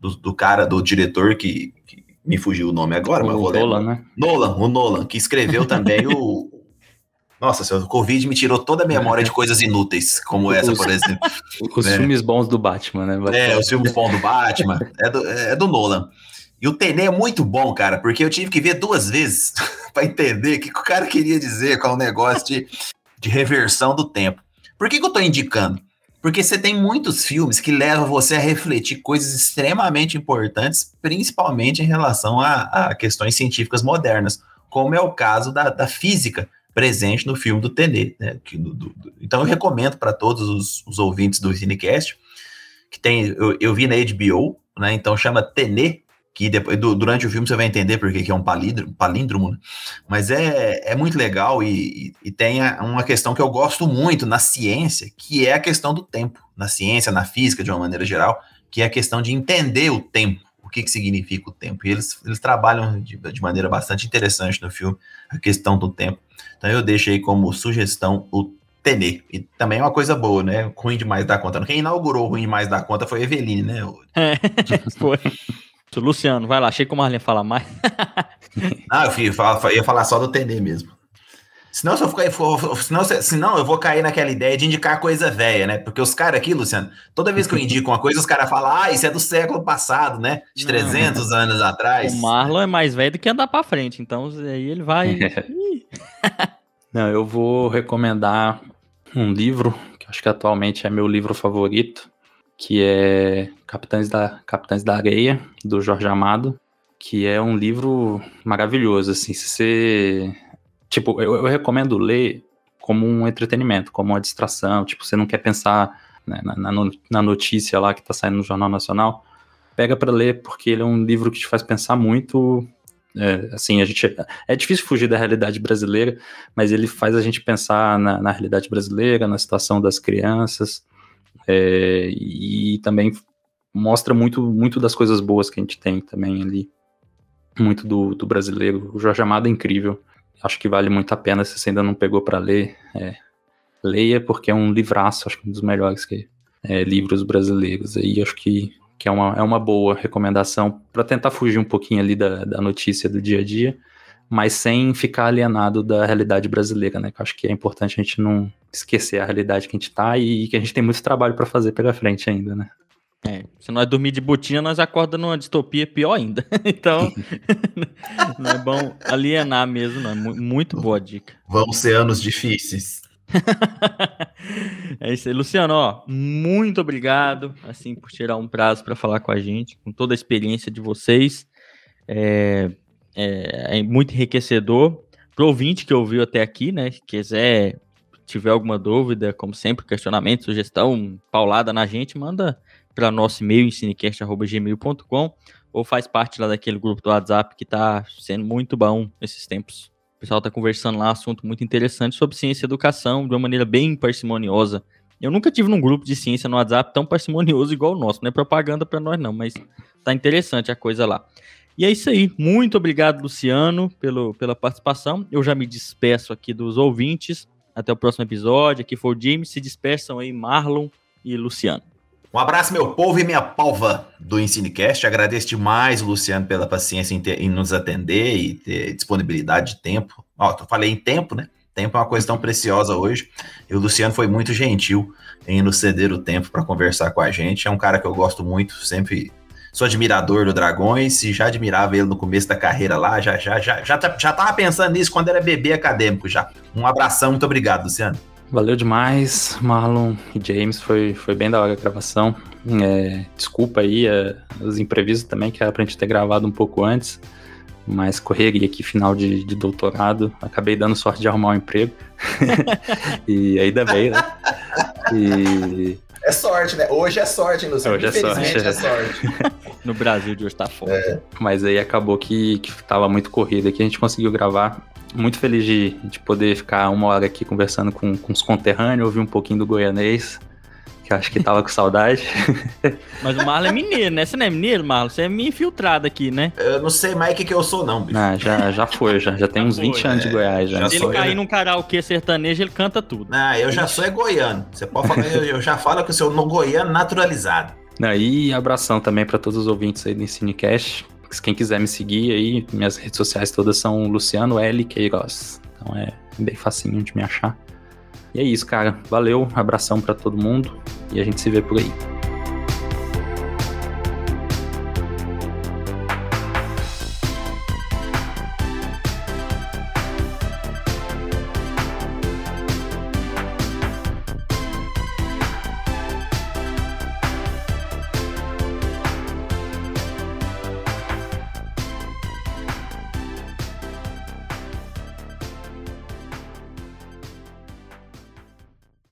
do, do cara, do diretor que, que me fugiu o nome agora, mas O vou Nolan, lembrar. né? Nolan, o Nolan, que escreveu também o. [laughs] Nossa, senhora, o Covid me tirou toda a memória de coisas inúteis, como essa, por exemplo. [laughs] Os É. filmes bons do Batman, né? É, os filmes bons do Batman, é do, é do Nolan. E o Tenê é muito bom, cara, porque eu tive que ver duas vezes [laughs] pra entender o que, que o cara queria dizer com o negócio de, de reversão do tempo. Por que, que eu tô indicando? Porque você tem muitos filmes que levam você a refletir coisas extremamente importantes, principalmente em relação a, a questões científicas modernas, como é o caso da, da física presente no filme do Tenê. Né? Do- do- do- então eu recomendo para todos os, os ouvintes do Cinecast, que tem, eu, eu vi na HBO, né? Então chama Tenê, que depois, du- durante o filme você vai entender porque que é um palíndromo, palíndromo né? Mas é, é muito legal e, e- tem uma questão que eu gosto muito na ciência, que é a questão do tempo. Na ciência, na física, de uma maneira geral, que é a questão de entender o tempo, o que, que significa o tempo. E eles, eles trabalham de, de maneira bastante interessante no filme, a questão do tempo. Então eu deixo aí como sugestão o Tenê. E também é uma coisa boa, né? Ruim demais da conta. Quem inaugurou o ruim demais da conta foi a Eveline, né? [laughs] Foi. Luciano, vai lá, achei que o Marlon ia falar mais. [laughs] Ah, eu ia falar só do Tenê mesmo. Senão, se eu ficar, senão, se- senão eu vou cair naquela ideia de indicar coisa velha, né? Porque os caras aqui, Luciano, toda vez que eu indico uma coisa, os caras falam, ah, isso é do século passado, né? De Não. 300 anos atrás. O Marlon é mais velho do que andar pra frente, então aí ele vai. [laughs] Não, eu vou recomendar um livro, que acho que atualmente é meu livro favorito, que é Capitães da, Capitães da Areia, do Jorge Amado, que é um livro maravilhoso, assim, se você... Tipo, eu, eu recomendo ler como um entretenimento, como uma distração, tipo, você não quer pensar né, na, na na notícia lá que tá saindo no Jornal Nacional, pega para ler, porque ele é um livro que te faz pensar muito... é, assim, a gente... É difícil fugir da realidade brasileira, mas ele faz a gente pensar na, na realidade brasileira, na situação das crianças, é, e também mostra muito, muito das coisas boas que a gente tem também ali, muito do, do brasileiro. O Jorge Amado é incrível, acho que vale muito a pena se você ainda não pegou para ler, é, leia porque é um livraço, acho que um dos melhores que, é, livros brasileiros aí, acho que, que é, uma, é uma boa recomendação para tentar fugir um pouquinho ali da, da notícia do dia a dia, mas sem ficar alienado da realidade brasileira, né? Que eu acho que é importante a gente não esquecer a realidade que a gente tá e que a gente tem muito trabalho para fazer pela frente ainda, né? É, se nós dormir de botinha, nós acordamos numa distopia pior ainda. [laughs] então, [laughs] não é bom alienar mesmo, não. É mu- muito boa dica. Vão ser anos difíceis. [laughs] é isso aí, Luciano, ó, muito obrigado, assim, por tirar um prazo para falar com a gente, com toda a experiência de vocês. É, é, é muito enriquecedor. Pro ouvinte que ouviu até aqui, né, quiser, tiver alguma dúvida, como sempre, questionamento, sugestão, paulada na gente, manda para nosso e-mail, ensinecast.gmail.com, ou faz parte lá daquele grupo do WhatsApp que tá sendo muito bom nesses tempos. O pessoal tá conversando lá, assunto muito interessante sobre ciência e educação, de uma maneira bem parcimoniosa. Eu nunca tive num grupo de ciência no WhatsApp tão parcimonioso igual o nosso. Não é propaganda para nós, não, mas tá interessante a coisa lá. E é isso aí. Muito obrigado, Luciano, pelo, pela participação. Eu já me despeço aqui dos ouvintes. Até o próximo episódio. Aqui foi o James. Se despeçam aí, Marlon e Luciano. Um abraço, meu povo e minha palva do Ensinecast. Agradeço demais, Luciano, pela paciência em, ter- em nos atender e ter disponibilidade de tempo. Ó, eu falei em tempo, né? Tempo é uma coisa tão preciosa hoje. E o Luciano foi muito gentil em nos ceder o tempo para conversar com a gente. É um cara que eu gosto muito, sempre sou admirador do Dragões e já admirava ele no começo da carreira lá. Já, já, já, já, tá- já tava pensando nisso quando era bebê acadêmico já. Um abração, muito obrigado, Luciano. Valeu demais, Marlon e James. Foi, foi bem da hora a gravação. É, desculpa aí é, os imprevistos também, que era pra gente ter gravado um pouco antes. Mas correria aqui, final de, de doutorado. Acabei dando sorte de arrumar um emprego. [laughs] e ainda bem, né? E É sorte, né? Hoje é sorte, hein, Luciano? Hoje é Infelizmente sorte, é. sorte. [laughs] No Brasil de hoje tá foda. Mas aí acabou que, que tava muito corrido aqui, a gente conseguiu gravar. Muito feliz de, de poder ficar uma hora aqui conversando com, com os conterrâneos, ouvir um pouquinho do goianês, que eu acho que tava com saudade. [laughs] Mas o Marlon é mineiro, né? Você não é mineiro, Marlon? Você é meio infiltrado aqui, né? Eu não sei mais o que, que eu sou, não, bicho. Ah, já, já foi, já, já tem uns Já 20 foi, anos de é. Goiás já. Já Se ele sou cair eu. num karaokê sertanejo, ele canta tudo. Não, eu já sou é goiano. Você pode falar, eu, eu já falo que eu sou no goiano naturalizado. Não, e abração também para todos os ouvintes aí do Ensinecast. Quem quiser me seguir aí, minhas redes sociais todas são Luciano L. Queiroz. Então é bem facinho de me achar. E é isso, cara. Valeu, abração para todo mundo e a gente se vê por aí.